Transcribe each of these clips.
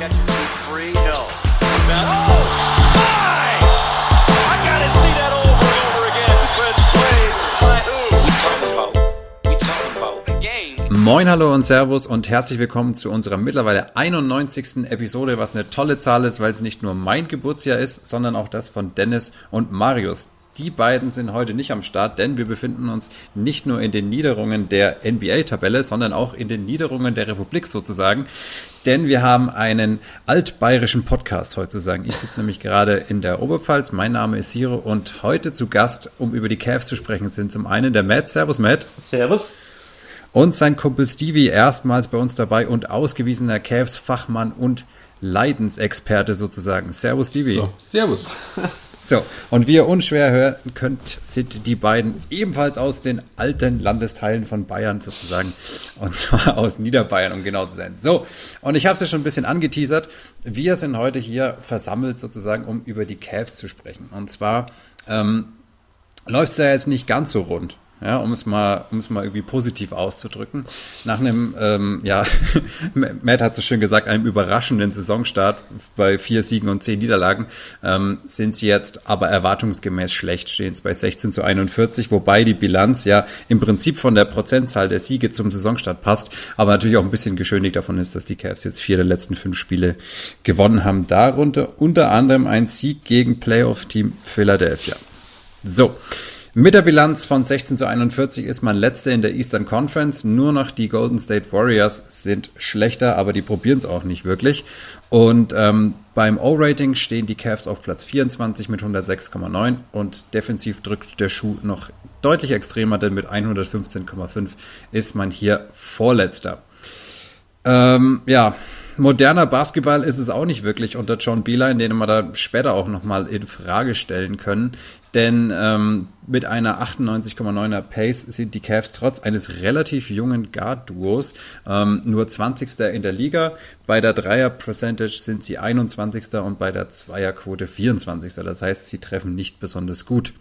catches it free. No. Now, oh, my! I gotta see that over and over again. Defense played by who? We talking about, we talking about a game. Moin, hallo und Servus und herzlich willkommen zu unserer mittlerweile 91. Episode, was eine tolle Zahl ist, weil es nicht nur mein Geburtsjahr ist, sondern auch das von Dennis und Marius. Die beiden sind heute nicht am Start, denn wir befinden uns nicht nur in den Niederungen der NBA-Tabelle, sondern auch in den Niederungen der Republik sozusagen. Denn wir haben einen altbayerischen Podcast heute zu sagen. Ich sitze nämlich gerade in der Oberpfalz. Mein Name ist Siro und heute zu Gast, um über die Cavs zu sprechen, sind zum einen der Matt. Servus, Matt. Servus. Und sein Kumpel Stevie erstmals bei uns dabei und ausgewiesener Cavs-Fachmann und Leidensexperte sozusagen. Servus, Stevie. So, servus. So, und wie ihr unschwer hören könnt, sind die beiden ebenfalls aus den alten Landesteilen von Bayern sozusagen. Und zwar aus Niederbayern, um genau zu sein. So, und ich habe es ja schon ein bisschen angeteasert. Wir sind heute hier versammelt sozusagen, um über die Cavs zu sprechen. Und zwar ähm, läuft es ja jetzt nicht ganz so rund ja, um es mal, um es mal irgendwie positiv auszudrücken. Nach einem, ähm, ja, Matt hat so schön gesagt, einem überraschenden Saisonstart bei vier Siegen und zehn Niederlagen ähm, sind sie jetzt aber erwartungsgemäß schlecht, stehen es bei 16 zu 41, wobei die Bilanz ja im Prinzip von der Prozentzahl der Siege zum Saisonstart passt, aber natürlich auch ein bisschen geschönigt davon ist, dass die Cavs jetzt vier der letzten fünf Spiele gewonnen haben. Darunter unter anderem ein Sieg gegen Playoff-Team Philadelphia. So. Mit der Bilanz von 16 zu 41 ist man letzter in der Eastern Conference. Nur noch die Golden State Warriors sind schlechter, aber die probieren es auch nicht wirklich. Und ähm, beim O-Rating stehen die Cavs auf Platz 24 mit 106,9 und defensiv drückt der Schuh noch deutlich extremer, denn mit 115,5 ist man hier Vorletzter. Ähm, ja, moderner Basketball ist es auch nicht wirklich unter John Beeline, den wir da später auch nochmal in Frage stellen können. Denn ähm, mit einer 98,9er Pace sind die Cavs trotz eines relativ jungen Guard-Duos ähm, nur 20. in der Liga. Bei der Dreier-Percentage sind sie 21. und bei der Zweierquote 24. Das heißt, sie treffen nicht besonders gut.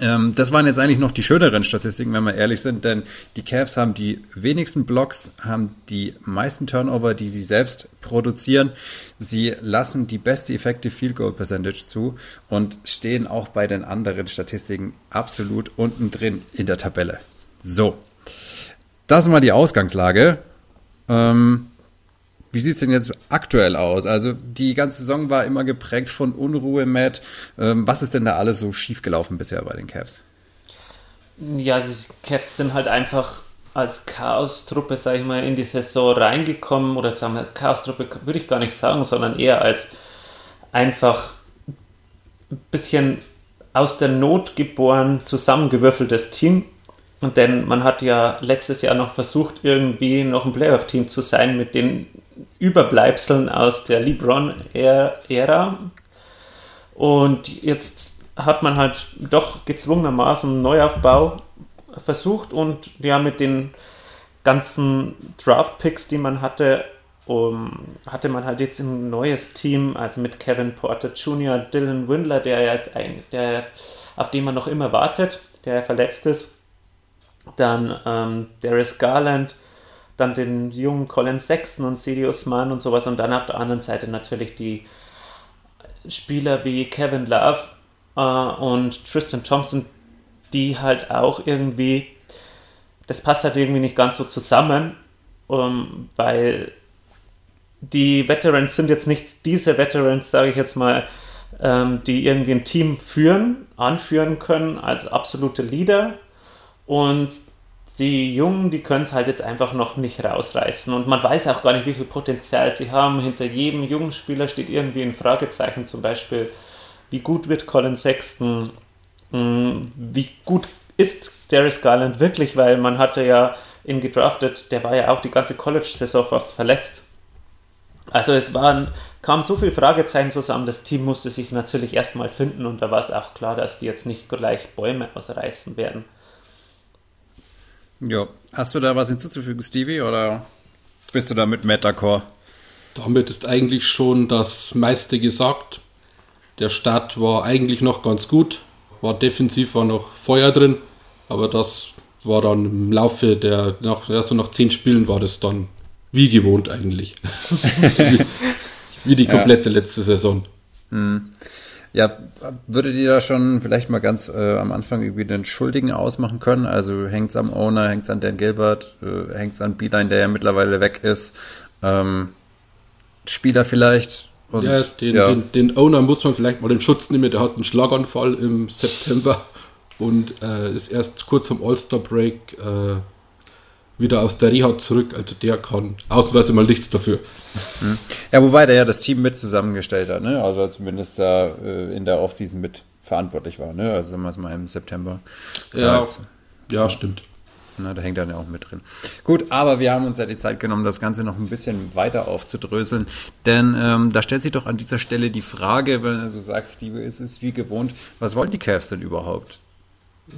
Ähm, das waren jetzt eigentlich noch die schöneren Statistiken, wenn wir ehrlich sind, denn die Cavs haben die wenigsten Blocks, haben die meisten Turnover, die sie selbst produzieren. Sie lassen die beste Effective Field Goal Percentage zu und stehen auch bei den anderen Statistiken absolut unten drin in der Tabelle. So, das ist mal die Ausgangslage. Ähm, wie sieht es denn jetzt aktuell aus? Also die ganze Saison war immer geprägt von Unruhe, Matt. Ähm, was ist denn da alles so schiefgelaufen bisher bei den Cavs? Ja, die Cavs sind halt einfach als Chaos-Truppe, sag ich mal, in die Saison reingekommen. Oder sagen wir, Chaos-Truppe würde ich gar nicht sagen, sondern eher als einfach ein bisschen aus der Not geboren, zusammengewürfeltes Team. Und denn man hat ja letztes Jahr noch versucht, irgendwie noch ein Playoff-Team zu sein mit den Überbleibseln aus der LeBron-Ära. Und jetzt hat man halt doch gezwungenermaßen einen Neuaufbau versucht und ja, mit den ganzen Draft-Picks, die man hatte, um, hatte man halt jetzt ein neues Team, also mit Kevin Porter Jr., Dylan Windler, der jetzt ein, der, auf den man noch immer wartet, der verletzt ist. Dann ähm, Darius Garland, dann den jungen Colin Sexton und Cedi Usman und sowas und dann auf der anderen Seite natürlich die Spieler wie Kevin Love äh, und Tristan Thompson, die halt auch irgendwie, das passt halt irgendwie nicht ganz so zusammen, um, ähm, weil die Veterans sind jetzt nicht diese Veterans, sage ich jetzt mal, ähm, die irgendwie ein Team führen, anführen können als absolute Leader. Und die Jungen, die können es halt jetzt einfach noch nicht rausreißen. Und man weiß auch gar nicht, wie viel Potenzial sie haben. Hinter jedem jungen Spieler steht irgendwie ein Fragezeichen, zum Beispiel, wie gut wird Colin Sexton? Hm, wie gut ist Darius Garland wirklich? Weil man hatte ja ihn gedraftet, der war ja auch die ganze College-Saison fast verletzt. Also es waren, kamen so viele Fragezeichen zusammen, das Team musste sich natürlich erstmal finden und da war es auch klar, dass die jetzt nicht gleich Bäume ausreißen werden. Ja, hast du da was hinzuzufügen, Stevie, oder bist du da mit Metacore? Damit ist eigentlich schon das meiste gesagt. Der Start war eigentlich noch ganz gut, war defensiv, war noch Feuer drin, aber das war dann im Laufe der, nach, also nach zehn Spielen war das dann Wie gewohnt eigentlich. wie, wie, die komplette ja. letzte Saison. Hm. Ja, würdet ihr da schon vielleicht mal ganz äh, am Anfang irgendwie den Schuldigen ausmachen können? Also hängt es am Owner, hängt es an Dan Gilbert, äh, hängt es an Beeline, der ja mittlerweile weg ist? Ähm, Spieler vielleicht? Und, ja, den, ja. Den, den, Owner muss man vielleicht mal in Schutz nehmen. Der hat einen Schlaganfall im September und äh, ist erst kurz vom All-Star-Break äh, wieder aus der Reha zurück. Also der kann ausnahmsweise mal nichts dafür. Hm. Ja, wobei der ja das Team mit zusammengestellt hat, ne? Also zumindest da äh, in der Offseason mit verantwortlich war, ne? Also sagen wir es mal im September. Ja, ja, stimmt. Na, da hängt dann ja auch mit drin. Gut, aber wir haben uns ja die Zeit genommen, das Ganze noch ein bisschen weiter aufzudröseln. Denn ähm, da stellt sich doch an dieser Stelle die Frage, wenn du sagst, Steve, ist es wie gewohnt, was wollen die Cavs denn überhaupt?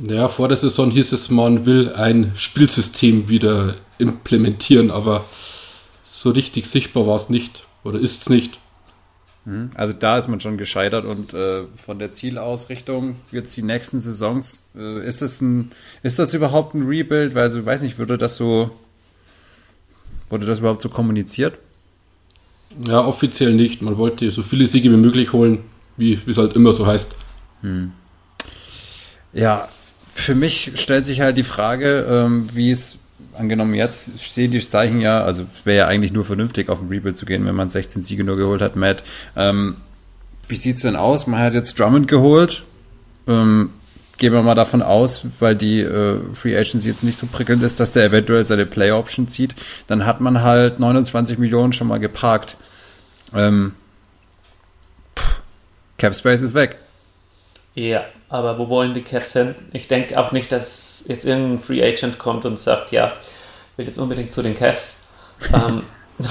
Ja, vor der Saison hieß es, man will ein Spielsystem wieder implementieren, aber so richtig sichtbar war es nicht oder ist es nicht. Mhm. Also da ist man schon gescheitert und äh, von der Zielausrichtung jetzt die nächsten Saisons, äh, ist, das ein, ist das überhaupt ein Rebuild? Weil, also, ich weiß nicht, würde das so, wurde das überhaupt so kommuniziert? Ja, offiziell nicht. Man wollte so viele Siege wie möglich holen, wie es halt immer so heißt. Hm. Ja, für mich stellt sich halt die Frage, ähm, wie es angenommen jetzt stehen die Zeichen ja, also wäre ja eigentlich nur vernünftig, auf ein Rebuild zu gehen, wenn man 16 Siege nur geholt hat, Matt. Ähm, wie sieht es denn aus? Man hat jetzt Drummond geholt. Ähm, gehen wir mal davon aus, weil die äh, Free Agency jetzt nicht so prickelnd ist, dass der eventuell seine Play Option zieht. Dann hat man halt 29 Millionen schon mal geparkt. Ähm, Cap Space ist weg. Ja, aber wo wollen die Cavs hin? Ich denke auch nicht, dass jetzt irgendein Free Agent kommt und sagt, ja, will jetzt unbedingt zu den Cavs. ähm,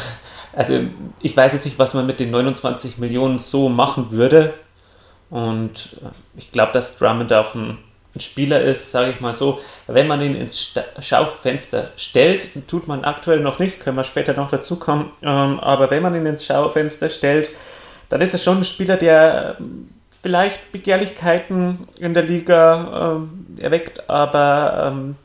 also ich weiß jetzt nicht, was man mit den 29 Millionen so machen würde. Und äh, ich glaube, dass Drummond auch ein, ein Spieler ist, sage ich mal so. Wenn man ihn ins Schaufenster stellt, tut man aktuell noch nicht, können wir später noch dazu kommen. Ähm, aber wenn man ihn ins Schaufenster stellt, dann ist er schon ein Spieler, der vielleicht Begehrlichkeiten in der Liga ähm, erweckt, aber ähm,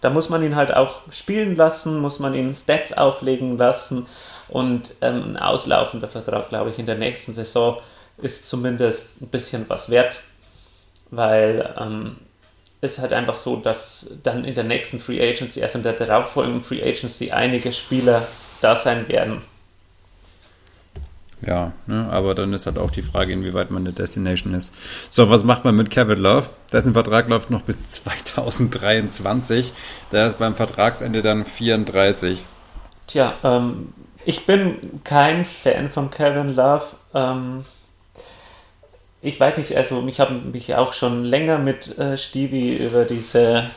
da muss man ihn halt auch spielen lassen, muss man ihn Stats auflegen lassen und ähm, ein auslaufender Vertrag, glaube ich, in der nächsten Saison ist zumindest ein bisschen was wert, weil ähm, es halt einfach so, dass dann in der nächsten Free Agency, also in der darauffolgenden Free Agency, einige Spieler da sein werden, ja, ne, aber dann ist halt auch die Frage, inwieweit man eine Destination ist. So, was macht man mit Kevin Love? Dessen Vertrag läuft noch bis 2023. Der ist beim Vertragsende dann 34. Tja, ähm, ich bin kein Fan von Kevin Love. Ähm, ich weiß nicht, also ich habe mich auch schon länger mit äh, Stevie über diese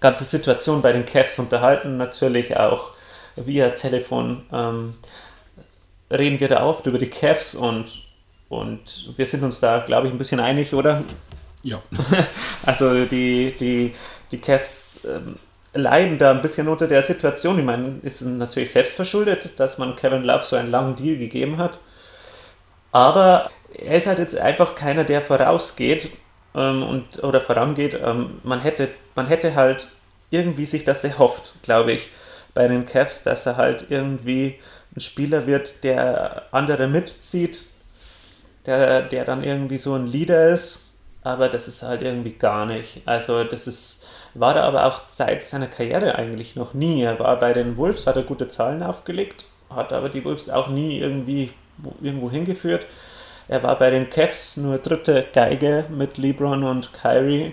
ganze Situation bei den Cavs unterhalten, natürlich auch via Telefon. Ähm, reden wir da oft über die Cavs und, und wir sind uns da, glaube ich, ein bisschen einig, oder? Ja. also die, die, die Cavs ähm, leiden da ein bisschen unter der Situation. Ich meine, ist natürlich selbst verschuldet, dass man Kevin Love so einen langen Deal gegeben hat. Aber er ist halt jetzt einfach keiner, der vorausgeht ähm, und, oder vorangeht. Ähm, man, hätte, man hätte halt irgendwie sich das erhofft, glaube ich, bei den Cavs, dass er halt irgendwie ein Spieler wird, der andere mitzieht, der, der dann irgendwie so ein Leader ist, aber das ist halt irgendwie gar nicht. Also das ist, war er aber auch seit seiner Karriere eigentlich noch nie. Er war bei den Wolves, hat er gute Zahlen aufgelegt, hat aber die Wolves auch nie irgendwie irgendwo hingeführt. Er war bei den Cavs nur dritte Geige mit LeBron und Kyrie.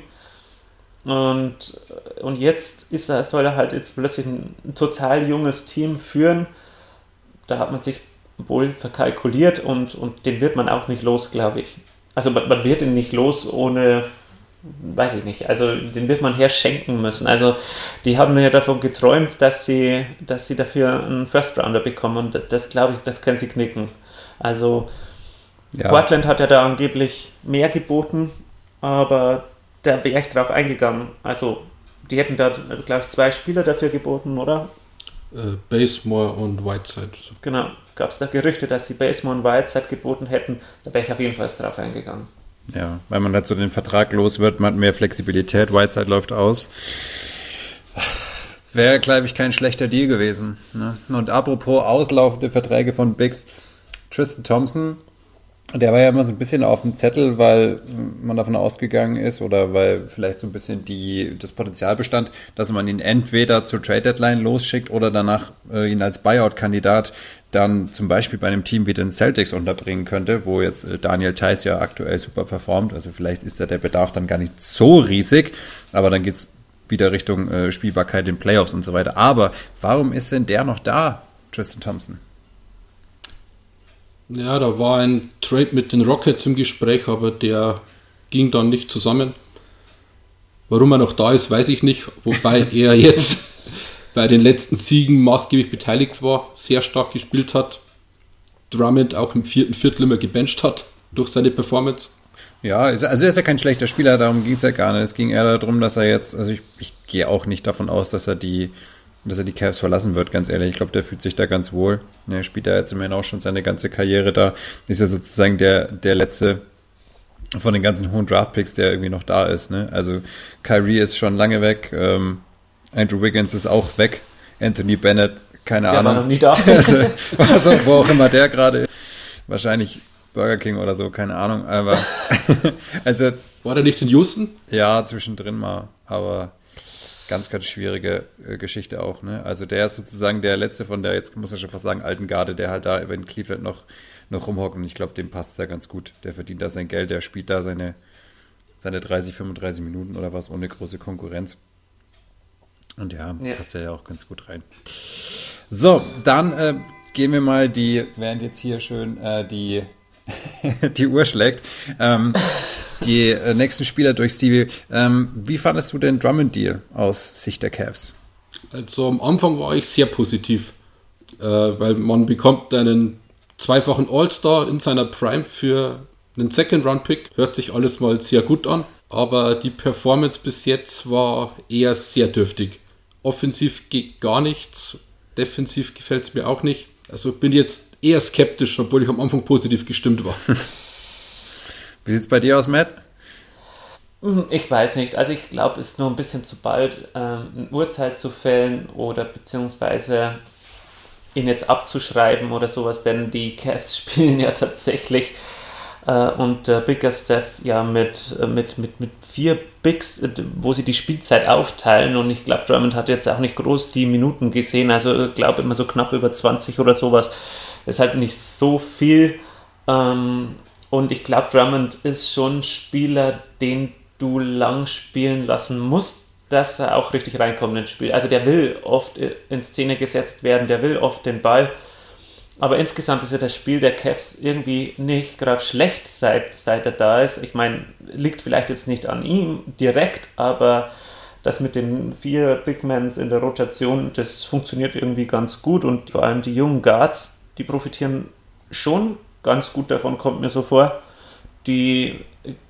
Und, und jetzt ist er, soll er halt jetzt plötzlich ein, ein total junges Team führen da hat man sich wohl verkalkuliert und, und den wird man auch nicht los, glaube ich. Also man, man wird ihn nicht los ohne, weiß ich nicht, also den wird man herschenken müssen. Also die haben ja davon geträumt, dass sie, dass sie dafür einen First Rounder bekommen und das glaube ich, das können sie knicken. Also ja. Portland hat ja da angeblich mehr geboten, aber da wäre ich drauf eingegangen. Also die hätten da, glaube ich, zwei Spieler dafür geboten, oder? Äh, Basemore und Whiteside. Genau, gab es da Gerüchte, dass sie Basemore und Whiteside geboten hätten, da wäre ich auf jeden Fall drauf eingegangen. Ja, weil man halt so den Vertrag los wird, man hat mehr Flexibilität, Whiteside läuft aus. Wäre, glaube ich, kein schlechter Deal gewesen. Ne? Und apropos auslaufende Verträge von Bigs, Tristan Thompson, der war ja immer so ein bisschen auf dem Zettel, weil man davon ausgegangen ist oder weil vielleicht so ein bisschen die, das Potenzial bestand, dass man ihn entweder zur Trade Deadline losschickt oder danach äh, ihn als Buyout-Kandidat dann zum Beispiel bei einem Team wie den Celtics unterbringen könnte, wo jetzt äh, Daniel Theiss ja aktuell super performt. Also vielleicht ist da der Bedarf dann gar nicht so riesig, aber dann geht es wieder Richtung äh, Spielbarkeit in Playoffs und so weiter. Aber warum ist denn der noch da, Tristan Thompson? Ja, da war ein Trade mit den Rockets im Gespräch, aber der ging dann nicht zusammen. Warum er noch da ist, weiß ich nicht, wobei er jetzt bei den letzten Siegen maßgeblich beteiligt war, sehr stark gespielt hat, Drummond auch im vierten Viertel immer gebencht hat durch seine Performance. Ja, also er ist ja kein schlechter Spieler, darum ging es ja gar nicht. Es ging eher darum, dass er jetzt, also ich, ich gehe auch nicht davon aus, dass er die dass er die Cavs verlassen wird, ganz ehrlich. Ich glaube, der fühlt sich da ganz wohl. Er spielt da jetzt immerhin auch schon seine ganze Karriere da. Ist ja sozusagen der, der letzte von den ganzen hohen Draftpicks, der irgendwie noch da ist. Ne? Also Kyrie ist schon lange weg. Ähm, Andrew Wiggins ist auch weg. Anthony Bennett, keine der Ahnung. war noch nicht da. also, also, wo auch immer der gerade ist. Wahrscheinlich Burger King oder so, keine Ahnung. Aber also. War der nicht in Houston? Ja, zwischendrin mal. Aber ganz, ganz schwierige äh, Geschichte auch. Ne? Also der ist sozusagen der letzte von der, jetzt muss man schon fast sagen, alten Garde, der halt da in Cleveland noch, noch rumhockt. Und ich glaube, dem passt es ja ganz gut. Der verdient da sein Geld, der spielt da seine, seine 30, 35 Minuten oder was ohne große Konkurrenz. Und ja, ja. passt ja auch ganz gut rein. So, dann äh, gehen wir mal die, während jetzt hier schön äh, die, die Uhr schlägt, ähm, die äh, nächsten Spieler durch, Stevie. Ähm, wie fandest du den Drummond-Deal aus Sicht der Cavs? Also am Anfang war ich sehr positiv, äh, weil man bekommt einen zweifachen All-Star in seiner Prime für einen Second-Round-Pick. Hört sich alles mal sehr gut an, aber die Performance bis jetzt war eher sehr dürftig. Offensiv geht gar nichts, defensiv gefällt es mir auch nicht. Also bin jetzt eher skeptisch, obwohl ich am Anfang positiv gestimmt war. Wie sieht es bei dir aus, Matt? Hm, ich weiß nicht. Also ich glaube, es ist nur ein bisschen zu bald, ähm, ein Urteil zu fällen oder beziehungsweise ihn jetzt abzuschreiben oder sowas, denn die Cavs spielen ja tatsächlich äh, und äh, Bigger Steph ja mit, äh, mit, mit, mit vier Bigs, äh, wo sie die Spielzeit aufteilen und ich glaube, Drummond hat jetzt auch nicht groß die Minuten gesehen, also ich glaube immer so knapp über 20 oder sowas. Ist halt nicht so viel. Ähm, und ich glaube, Drummond ist schon ein Spieler, den du lang spielen lassen musst, dass er auch richtig reinkommt ins Spiel. Also der will oft in Szene gesetzt werden, der will oft den Ball. Aber insgesamt ist ja das Spiel der Cavs irgendwie nicht gerade schlecht, seit, seit er da ist. Ich meine, liegt vielleicht jetzt nicht an ihm direkt, aber das mit den vier Big Mans in der Rotation, das funktioniert irgendwie ganz gut und vor allem die jungen Guards, die profitieren schon ganz gut davon, kommt mir so vor. Die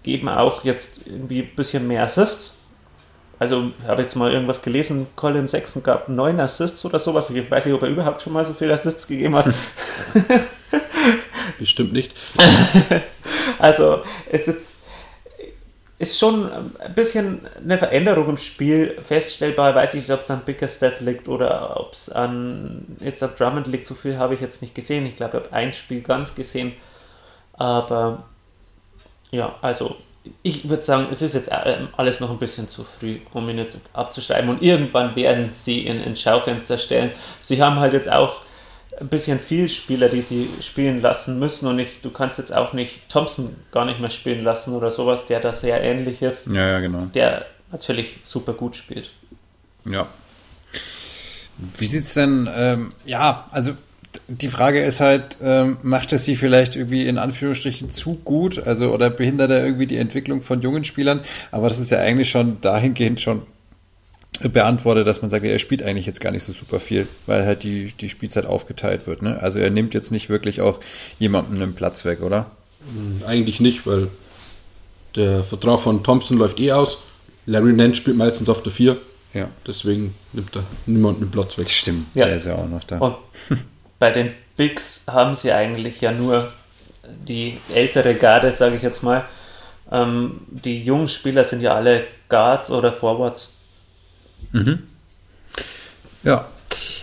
geben auch jetzt irgendwie ein bisschen mehr Assists. Also ich habe jetzt mal irgendwas gelesen, Colin Sexton gab neun Assists oder sowas. Ich weiß nicht, ob er überhaupt schon mal so viele Assists gegeben hat. Bestimmt nicht. also es ist, ist schon ein bisschen eine Veränderung im Spiel feststellbar. Weiß ich nicht, ob es an Bickerstaff liegt oder ob es an jetzt an Drummond liegt. So viel habe ich jetzt nicht gesehen. Ich glaube, ich habe ein Spiel ganz gesehen. Aber ja, also ich würde sagen, es ist jetzt äh, alles noch ein bisschen zu früh, um ihn jetzt abzuschreiben. Und irgendwann werden sie ihn ins Schaufenster stellen. Sie haben halt jetzt auch ein bisschen viel Spieler, die sie spielen lassen müssen. Und ich, du kannst jetzt auch nicht Thompson gar nicht mehr spielen lassen oder sowas, der da sehr ähnlich ist. Ja, ja, genau. Der natürlich super gut spielt. Ja. Wie sieht es denn, ähm, ja, also die Frage ist halt, ähm, macht es sie vielleicht irgendwie in Anführungsstrichen zu gut, also oder behindert er irgendwie die Entwicklung von jungen Spielern? Aber das ist ja eigentlich schon dahingehend schon beantwortet, dass man sagt, er spielt eigentlich jetzt gar nicht so super viel, weil halt die, die Spielzeit aufgeteilt wird. Ne? Also er nimmt jetzt nicht wirklich auch jemandem einen Platz weg, oder? Hm, eigentlich nicht, weil der Vertrag von Thompson läuft eh aus. Larry Nance spielt meistens auf der 4. Ja. Deswegen nimmt da niemand einen Platz weg. Stimmt, ja. der ist ja auch noch da. Und bei den Bigs haben sie eigentlich ja nur die ältere Garde, sage ich jetzt mal. Ähm, die jungen Spieler sind ja alle Guards oder Forwards. Mhm. Ja.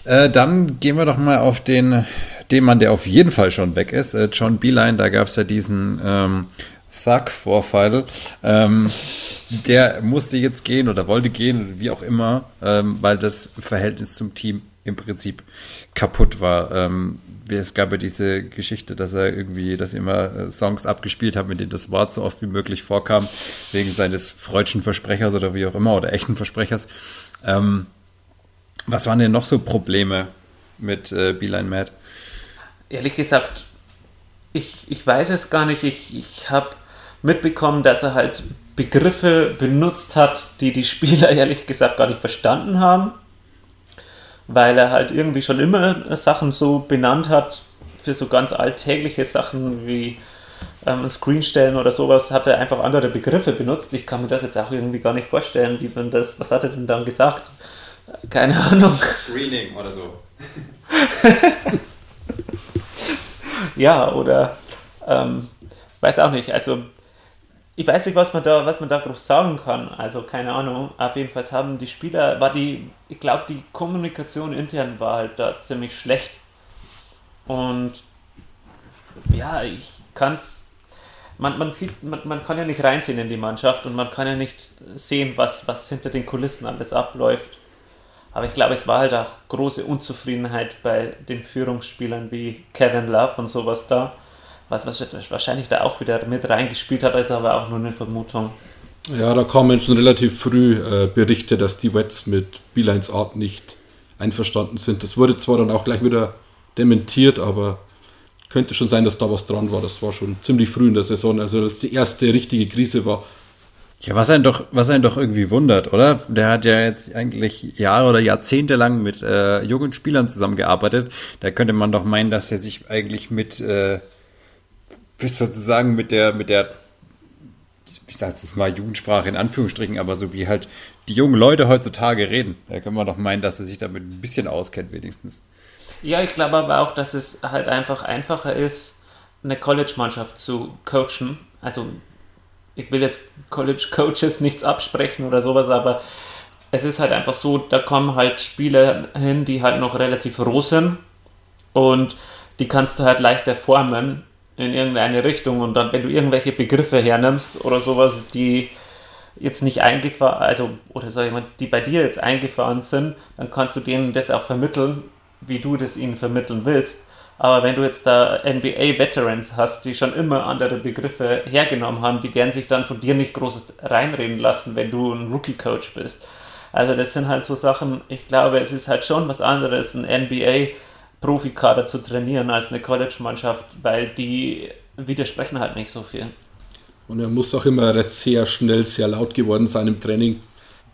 Äh, dann gehen wir doch mal auf den, den Mann, der auf jeden Fall schon weg ist. Äh, John Beeline, da gab es ja diesen ähm, Thug-Vorfall. Ähm, der musste jetzt gehen oder wollte gehen, wie auch immer, ähm, weil das Verhältnis zum Team im Prinzip kaputt war. Ähm, es gab ja diese Geschichte, dass er irgendwie, dass er immer äh, Songs abgespielt hat, mit denen das Wort so oft wie möglich vorkam, wegen seines freudschen Versprechers oder wie auch immer, oder echten Versprechers. Ähm, was waren denn noch so Probleme mit äh, Beeline Matt? Ehrlich gesagt, ich, ich weiß es gar nicht. Ich, ich habe mitbekommen, dass er halt Begriffe benutzt hat, die die Spieler ehrlich gesagt gar nicht verstanden haben, weil er halt irgendwie schon immer Sachen so benannt hat, für so ganz alltägliche Sachen wie ähm, Screenstellen oder sowas, hat er einfach andere Begriffe benutzt. Ich kann mir das jetzt auch irgendwie gar nicht vorstellen, wie man das, was hat er denn dann gesagt? Keine Ahnung. Screening oder so. ja, oder ähm, weiß auch nicht. Also ich weiß nicht, was man da, was man da groß sagen kann. Also keine Ahnung. Auf jeden Fall haben die Spieler, war die, ich glaube, die Kommunikation intern war halt da ziemlich schlecht. Und ja, ich kann es. Man, man sieht, man, man kann ja nicht reinziehen in die Mannschaft und man kann ja nicht sehen, was, was hinter den Kulissen alles abläuft. Aber ich glaube, es war halt auch große Unzufriedenheit bei den Führungsspielern wie Kevin Love und sowas da was, was wahrscheinlich da auch wieder mit reingespielt hat, ist aber auch nur eine Vermutung. Ja, da kamen schon relativ früh äh, Berichte, dass die Wets mit Beelines Art nicht einverstanden sind. Das wurde zwar dann auch gleich wieder dementiert, aber könnte schon sein, dass da was dran war. Das war schon ziemlich früh in der Saison, also als die erste richtige Krise war. Ja, was einen doch, was einen doch irgendwie wundert, oder? Der hat ja jetzt eigentlich Jahre oder Jahrzehnte lang mit äh, jungen Spielern zusammengearbeitet. Da könnte man doch meinen, dass er sich eigentlich mit äh, sozusagen mit der, mit der, ich sage es mal Jugendsprache in Anführungsstrichen, aber so wie halt die jungen Leute heutzutage reden. Da können wir doch meinen, dass er sich damit ein bisschen auskennt, wenigstens. Ja, ich glaube aber auch, dass es halt einfach einfacher ist, eine College-Mannschaft zu coachen. Also, ich will jetzt College-Coaches nichts absprechen oder sowas, aber es ist halt einfach so, da kommen halt Spieler hin, die halt noch relativ roh sind und die kannst du halt leichter formen in irgendeine Richtung und dann, wenn du irgendwelche Begriffe hernimmst oder sowas, die jetzt nicht eingefahren, also, oder sag ich mal, die bei dir jetzt eingefahren sind, dann kannst du denen das auch vermitteln, wie du das ihnen vermitteln willst. Aber wenn du jetzt da NBA-Veterans hast, die schon immer andere Begriffe hergenommen haben, die werden sich dann von dir nicht groß reinreden lassen, wenn du ein Rookie-Coach bist. Also das sind halt so Sachen, ich glaube, es ist halt schon was anderes, ein NBA Profikader zu trainieren als eine College-Mannschaft, weil die widersprechen halt nicht so viel. Und er muss auch immer sehr schnell, sehr laut geworden sein im Training.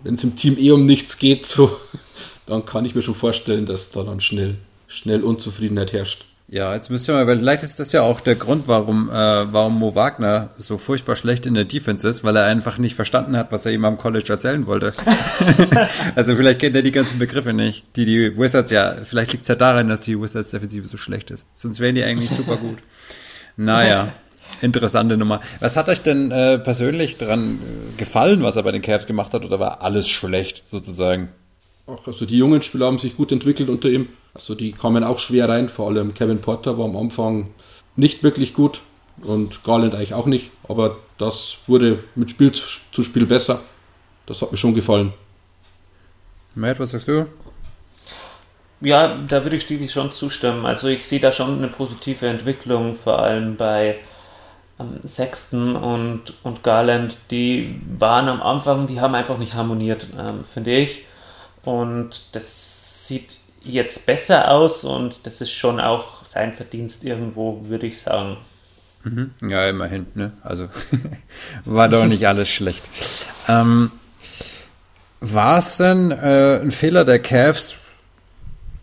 Wenn es im Team eh um nichts geht, so, dann kann ich mir schon vorstellen, dass da dann schnell, schnell Unzufriedenheit herrscht. Ja, jetzt müsst ihr mal, weil vielleicht ist das ja auch der Grund, warum, äh, warum Mo Wagner so furchtbar schlecht in der Defense ist, weil er einfach nicht verstanden hat, was er ihm am College erzählen wollte. also vielleicht kennt er die ganzen Begriffe nicht, die die Wizards ja, vielleicht liegt es ja daran, dass die Wizards Defensive so schlecht ist. Sonst wären die eigentlich super gut. Naja, interessante Nummer. Was hat euch denn äh, persönlich daran äh, gefallen, was er bei den Cavs gemacht hat, oder war alles schlecht sozusagen? Ach, also die jungen Spieler haben sich gut entwickelt unter ihm. Also die kamen auch schwer rein, vor allem Kevin Porter war am Anfang nicht wirklich gut und Garland eigentlich auch nicht, aber das wurde mit Spiel zu Spiel besser. Das hat mir schon gefallen. Matt, was sagst du? Ja, da würde ich Stevie schon zustimmen. Also ich sehe da schon eine positive Entwicklung, vor allem bei ähm, Sexton und, und Garland. Die waren am Anfang, die haben einfach nicht harmoniert, ähm, finde ich. Und das sieht jetzt besser aus und das ist schon auch sein Verdienst irgendwo, würde ich sagen. Mhm. Ja, immerhin. Ne? Also war doch nicht alles schlecht. Ähm, war es denn äh, ein Fehler der Cavs,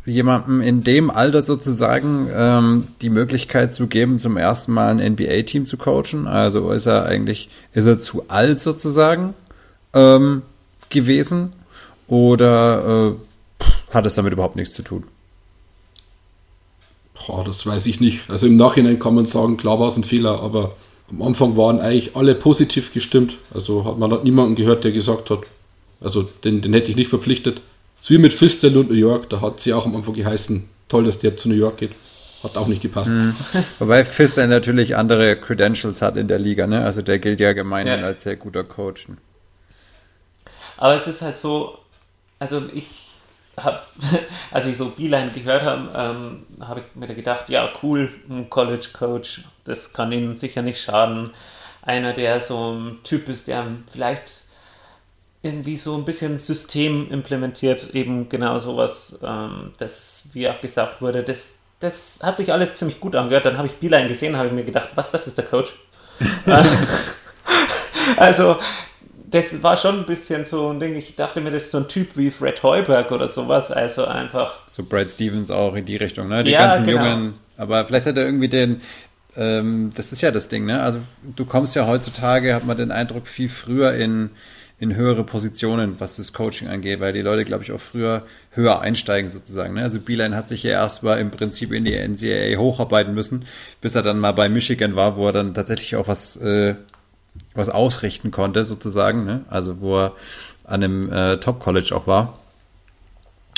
jemandem in dem Alter sozusagen ähm, die Möglichkeit zu geben, zum ersten Mal ein NBA-Team zu coachen? Also ist er eigentlich, ist er zu alt sozusagen ähm, gewesen? Oder äh, hat es damit überhaupt nichts zu tun? Boah, das weiß ich nicht. Also im Nachhinein kann man sagen, klar war es ein Fehler, aber am Anfang waren eigentlich alle positiv gestimmt. Also hat man hat niemanden gehört, der gesagt hat, also den, den hätte ich nicht verpflichtet. ist wie mit Fistel und New York, da hat sie auch am Anfang geheißen, toll, dass der zu New York geht. Hat auch nicht gepasst. Mhm. Wobei Fistel natürlich andere Credentials hat in der Liga, ne? Also der gilt ja gemeinhin Ja. als sehr guter Coach. Aber es ist halt so, also ich habe, als ich so Beeline gehört habe, ähm, habe ich mir da gedacht, ja cool, ein College Coach, das kann ihnen sicher nicht schaden. Einer, der so ein Typ ist, der vielleicht irgendwie so ein bisschen System implementiert, eben genau sowas, ähm, das, wie auch gesagt wurde, das, das hat sich alles ziemlich gut angehört. Dann habe ich Beeline gesehen, habe ich mir gedacht, was, das ist der Coach? also, das war schon ein bisschen so ein Ding. Ich dachte mir, das ist so ein Typ wie Fred Heuberg oder sowas. Also einfach. So Brad Stevens auch in die Richtung, ne? Die Ja, ganzen genau. Jungen. Aber vielleicht hat er irgendwie den, ähm, das ist ja das Ding, ne? Also du kommst ja heutzutage, hat man den Eindruck, viel früher in, in höhere Positionen, was das Coaching angeht, weil die Leute, glaube ich, auch früher höher einsteigen sozusagen. Ne? Also Beeline hat sich ja erst mal im Prinzip in die NCAA hocharbeiten müssen, bis er dann mal bei Michigan war, wo er dann tatsächlich auch was, äh, was ausrichten konnte, sozusagen. Ne? Also wo er an einem äh, Top-College auch war.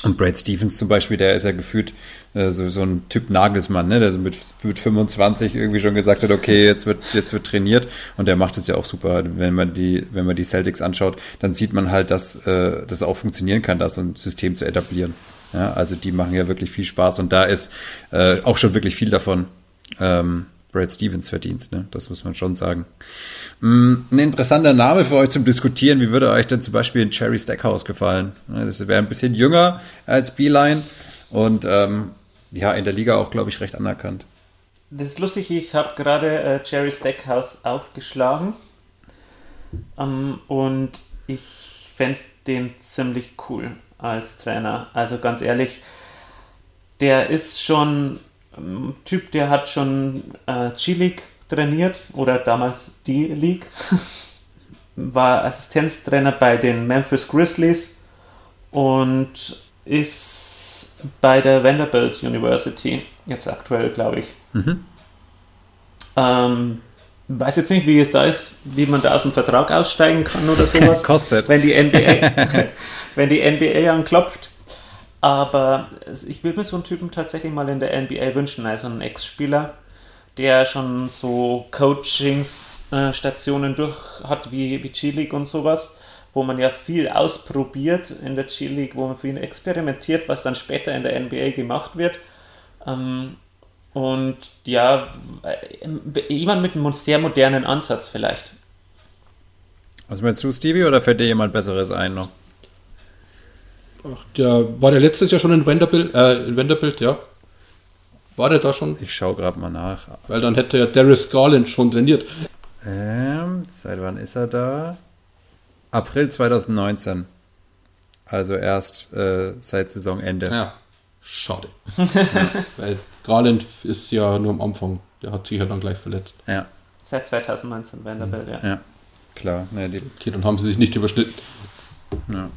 Und Brad Stevens zum Beispiel, der ist ja gefühlt äh, so, so ein Typ Nagelsmann, ne? der mit, mit 25 irgendwie schon gesagt hat, okay, jetzt wird, jetzt wird trainiert und der macht es ja auch super. Wenn man die, wenn man die Celtics anschaut, dann sieht man halt, dass äh, das auch funktionieren kann, da so ein System zu etablieren. Ja, also die machen ja wirklich viel Spaß und da ist äh, auch schon wirklich viel davon ähm, Brad Stevens Verdienst, ne? Das muss man schon sagen. Mm, Ein interessanter Name für euch zum Diskutieren. Wie würde euch denn zum Beispiel ein Cherry Stackhouse gefallen? Ne, Das wäre ein bisschen jünger als Beeline und ähm, ja, in der Liga auch, glaube ich, recht anerkannt. Das ist lustig, ich habe gerade äh, Jerry Stackhouse aufgeschlagen. Ähm, und ich fände den ziemlich cool als Trainer. Also ganz ehrlich, der ist schon ein Typ, der hat schon äh, G-League trainiert oder damals die League. War Assistenztrainer bei den Memphis Grizzlies und ist bei der Vanderbilt University jetzt aktuell, glaube ich. Ähm, weiß jetzt nicht, wie es da ist, wie man da aus dem Vertrag aussteigen kann oder sowas. Kostet. Wenn die NBA, wenn die NBA anklopft. Aber ich würde mir so einen Typen tatsächlich mal in der NBA wünschen, also einen Ex-Spieler, der schon so Coachingsstationen durch hat wie, wie G-League und sowas, wo man ja viel ausprobiert in der G-League, wo man viel experimentiert, was dann später in der NBA gemacht wird. Ähm, und ja, äh, jemand mit einem sehr modernen Ansatz vielleicht. Was meinst du, Stevie, oder fällt dir jemand Besseres ein noch? Ach, der war der letztes Jahr schon in Vanderbilt, äh, in Vanderbilt, ja. War der da schon? Ich schaue gerade mal nach. Weil dann hätte ja Darius Garland schon trainiert. Ähm, seit wann ist er da? April 2019. Also erst äh, seit Saisonende. Ja, schade. Weil Garland ist ja nur am Anfang. Der hat sich ja dann gleich verletzt. Ja, Seit 2019 Vanderbilt, ja. ja, klar. Ne, die, Okay, dann haben sie sich nicht überschnitten. ja,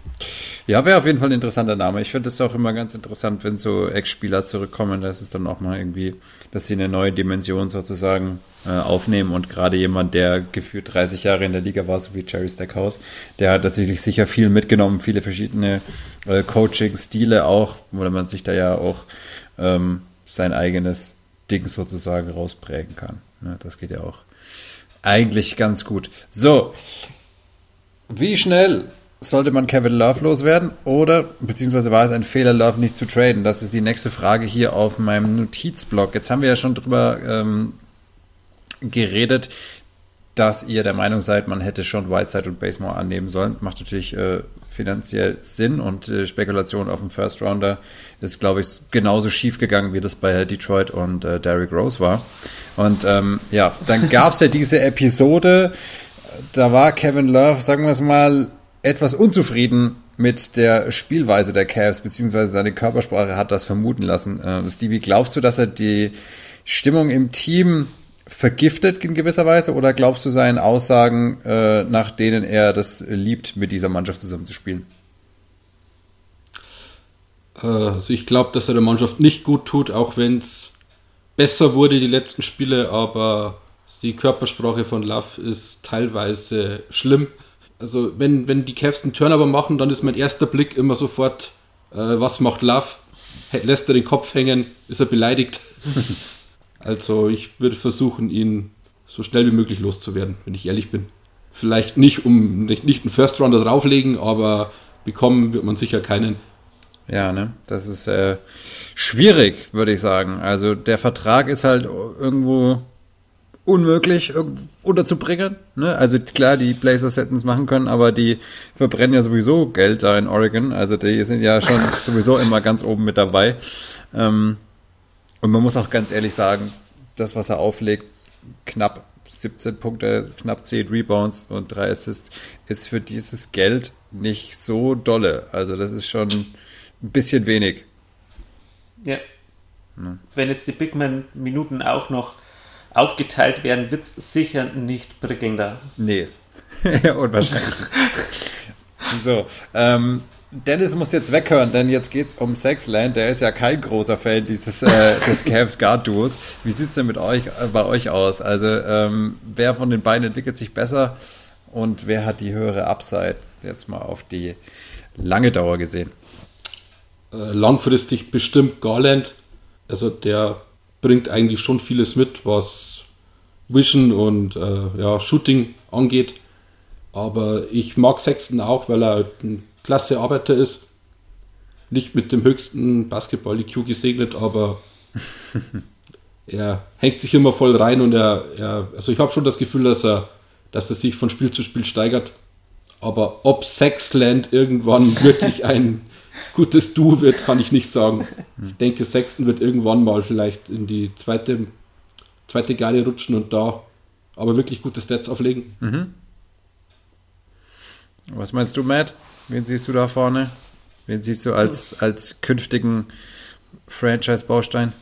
ja wäre auf jeden Fall ein interessanter Name. Ich finde es auch immer ganz interessant, wenn so Ex-Spieler zurückkommen. Das ist dann auch mal irgendwie, dass sie eine neue Dimension sozusagen äh, aufnehmen. Und gerade jemand, der gefühlt 30 Jahre in der Liga war, so wie Jerry Stackhouse, der hat tatsächlich sicher viel mitgenommen, viele verschiedene äh, Coaching-Stile auch, wo man sich da ja auch ähm, sein eigenes Ding sozusagen rausprägen kann. Ne, das geht ja auch eigentlich ganz gut. So, wie schnell sollte man Kevin Love loswerden? Oder, beziehungsweise war es ein Fehler, Love nicht zu traden? Das ist die nächste Frage hier auf meinem Notizblock. Jetzt haben wir ja schon drüber ähm, geredet, dass ihr der Meinung seid, man hätte schon Whiteside und Basemore annehmen sollen. Macht natürlich äh, finanziell Sinn und äh, Spekulation auf dem First Rounder ist, glaube ich, genauso schief gegangen, wie das bei Detroit und äh, Derrick Rose war. Und ähm, ja, dann gab es ja diese Episode, da war Kevin Love, sagen wir es mal, etwas unzufrieden mit der Spielweise der Cavs, beziehungsweise seine Körpersprache hat das vermuten lassen. Äh, Stevie, glaubst du, dass er die Stimmung im Team vergiftet in gewisser Weise oder glaubst du seinen Aussagen, äh, nach denen er das liebt, mit dieser Mannschaft zusammenzuspielen? Äh, Also ich glaube, dass er der Mannschaft nicht gut tut, auch wenn es besser wurde die letzten Spiele, aber die Körpersprache von Love ist teilweise schlimm. Also wenn, wenn die Cavs einen Turnover machen, dann ist mein erster Blick immer sofort Äh, was macht Love? Lässt er den Kopf hängen? Ist er beleidigt? also ich würde versuchen, ihn so schnell wie möglich loszuwerden, wenn ich ehrlich bin. Vielleicht nicht um nicht, nicht einen First Rounder drauflegen, aber bekommen wird man sicher keinen. Ja, ne? Das ist äh, schwierig, würde ich sagen. Also der Vertrag ist halt irgendwo unmöglich unterzubringen. Ne? Also klar, die Blazers hätten es machen können, aber die verbrennen ja sowieso Geld da in Oregon. Also die sind ja schon sowieso immer ganz oben mit dabei. Ähm, und man muss auch ganz ehrlich sagen, das, was er auflegt, knapp 17 Punkte, knapp 10 Rebounds und 3 Assists, ist für dieses Geld nicht so dolle. Also das ist schon ein bisschen wenig. Ja. Wenn jetzt die Big Man-Minuten auch noch aufgeteilt werden, wird es sicher nicht prickelnder. Nee. ja, unwahrscheinlich. so, ähm, Dennis muss jetzt weghören, denn jetzt geht's um Sexland. Der ist ja kein großer Fan dieses äh, des Cavs Guard Duos. Wie sieht's denn mit euch äh, bei euch aus? Also ähm, wer von den beiden entwickelt sich besser und wer hat die höhere Upside? Jetzt mal auf die lange Dauer gesehen. Äh, langfristig bestimmt Garland. Also der bringt eigentlich schon vieles mit, was Vision und äh, ja, Shooting angeht. Aber ich mag Sexton auch, weil er ein klasse Arbeiter ist. Nicht mit dem höchsten Basketball-IQ gesegnet, aber er hängt sich immer voll rein und er, er also ich habe schon das Gefühl, dass er, dass er sich von Spiel zu Spiel steigert. Aber ob Sexland irgendwann wirklich ein gutes Du wird, kann ich nicht sagen. Ich denke, Sexton wird irgendwann mal vielleicht in die zweite, zweite Garde rutschen und da aber wirklich gute Stats auflegen. Was meinst du, Matt? Wen siehst du da vorne? Wen siehst du als, als künftigen Franchise-Baustein?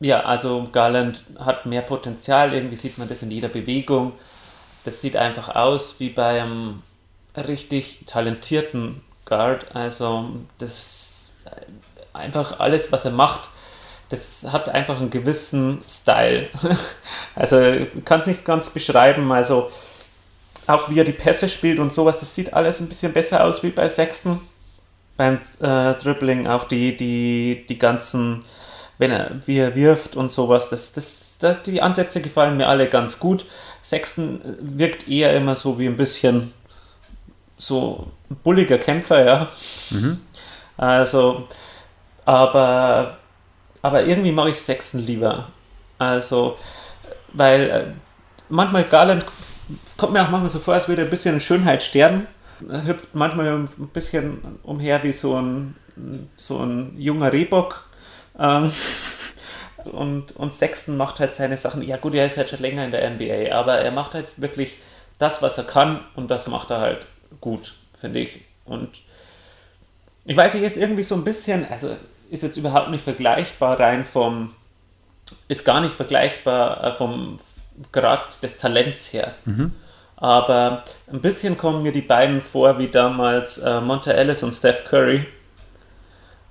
Ja, also Garland hat mehr Potenzial, irgendwie sieht man das in jeder Bewegung. Das sieht einfach aus wie bei einem richtig talentierten Guard. Also das einfach alles, was er macht, das hat einfach einen gewissen Style. also kann es nicht ganz beschreiben. Also auch wie er die Pässe spielt und sowas, das sieht alles ein bisschen besser aus wie bei Sexton. Beim äh, Dribbling auch die, die, die ganzen, wenn er, wie er wirft und sowas, das, das, das, die Ansätze gefallen mir alle ganz gut. Sexton wirkt eher immer so wie ein bisschen so bulliger Kämpfer, ja. Also, aber, aber irgendwie mag ich Sexton lieber. Also, weil äh, manchmal Garland kommt mir auch manchmal so vor, als würde er ein bisschen in Schönheit sterben. Er hüpft manchmal ein bisschen umher wie so ein, so ein junger Rehbock. Ähm, und, und Sexton macht halt seine Sachen. Ja, gut, er ist halt schon länger in der NBA, aber er macht halt wirklich das, was er kann und das macht er halt gut, finde ich. Und ich weiß nicht, ist irgendwie so ein bisschen, also ist jetzt überhaupt nicht vergleichbar rein vom, ist gar nicht vergleichbar äh, vom Grad des Talents her. Aber ein bisschen kommen mir die beiden vor wie damals äh, Monta Ellis und Steph Curry.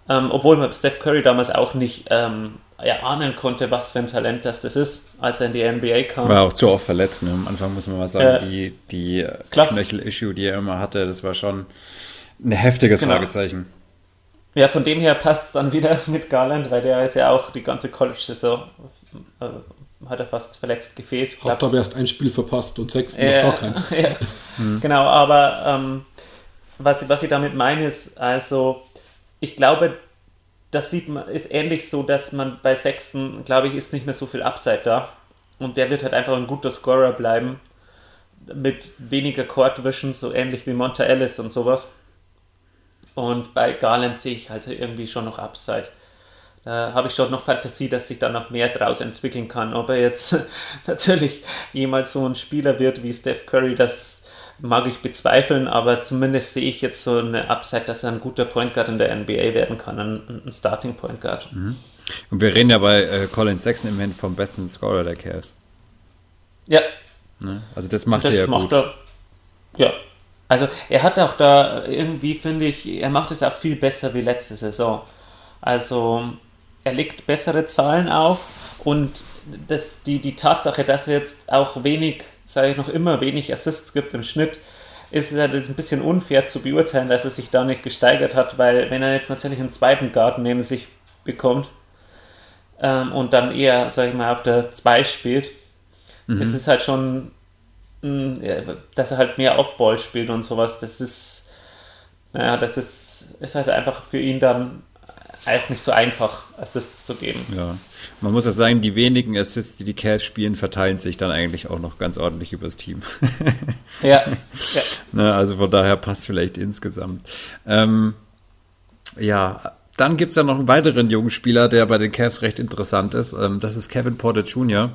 Ähm, obwohl man Steph Curry damals auch nicht ähm, erahnen konnte, was für ein Talent das, das ist, als er in die NBA kam. War auch zu oft verletzt. Ne? Am Anfang muss man mal sagen, Ja. die, die. Knöchel-Issue, die er immer hatte, das war schon ein heftiges Genau. Fragezeichen. Ja, von dem her passt es dann wieder mit Garland, weil der ist ja auch die ganze College-Saison äh, hat er fast verletzt gefehlt. Ich Hat glaub, aber erst ein Spiel verpasst und Sexton Ja, noch gar keins. ja. Genau, aber ähm, was, ich- was ich damit meine ist, also ich glaube, das sieht man, ist ähnlich so, dass man bei Sexton, glaube ich, ist nicht mehr so viel Upside da. Und der wird halt einfach ein guter Scorer bleiben. Mit weniger Court Vision, so ähnlich wie Monta Ellis und sowas. Und bei Garland sehe ich halt irgendwie schon noch Upside. Da habe ich schon noch Fantasie, dass sich da noch mehr draus entwickeln kann. Ob er jetzt natürlich jemals so ein Spieler wird wie Steph Curry, das mag ich bezweifeln, aber zumindest sehe ich jetzt so eine Upside, dass er ein guter Point Guard in der NBA werden kann, ein, ein Starting Point Guard. Und wir reden ja bei äh, Colin Sexton immerhin vom besten Scorer der Cavs. Ja, Ne? Also das macht das er ja macht gut. er. Ja. Also er hat auch da irgendwie, finde ich, er macht es auch viel besser wie letzte Saison. Also er legt bessere Zahlen auf und das, die, die Tatsache, dass er jetzt auch wenig, sage ich noch immer, wenig Assists gibt im Schnitt, ist es halt ein bisschen unfair zu beurteilen, dass er sich da nicht gesteigert hat, weil wenn er jetzt natürlich einen zweiten Guard neben sich bekommt ähm, und dann eher, sag ich mal, auf der 2 spielt, mhm. ist es halt schon, mh, dass er halt mehr Offball spielt und sowas. Das ist, naja, das ist, ist halt einfach für ihn dann auch nicht so einfach, Assists zu geben. Ja, man muss ja sagen, die wenigen Assists, die die Cavs spielen, verteilen sich dann eigentlich auch noch ganz ordentlich übers Team. ja. ja. Ne, also von daher passt vielleicht insgesamt. Ähm, ja, dann gibt es ja noch einen weiteren jungen Spieler, der bei den Cavs recht interessant ist. Ähm, das ist Kevin Porter Jr.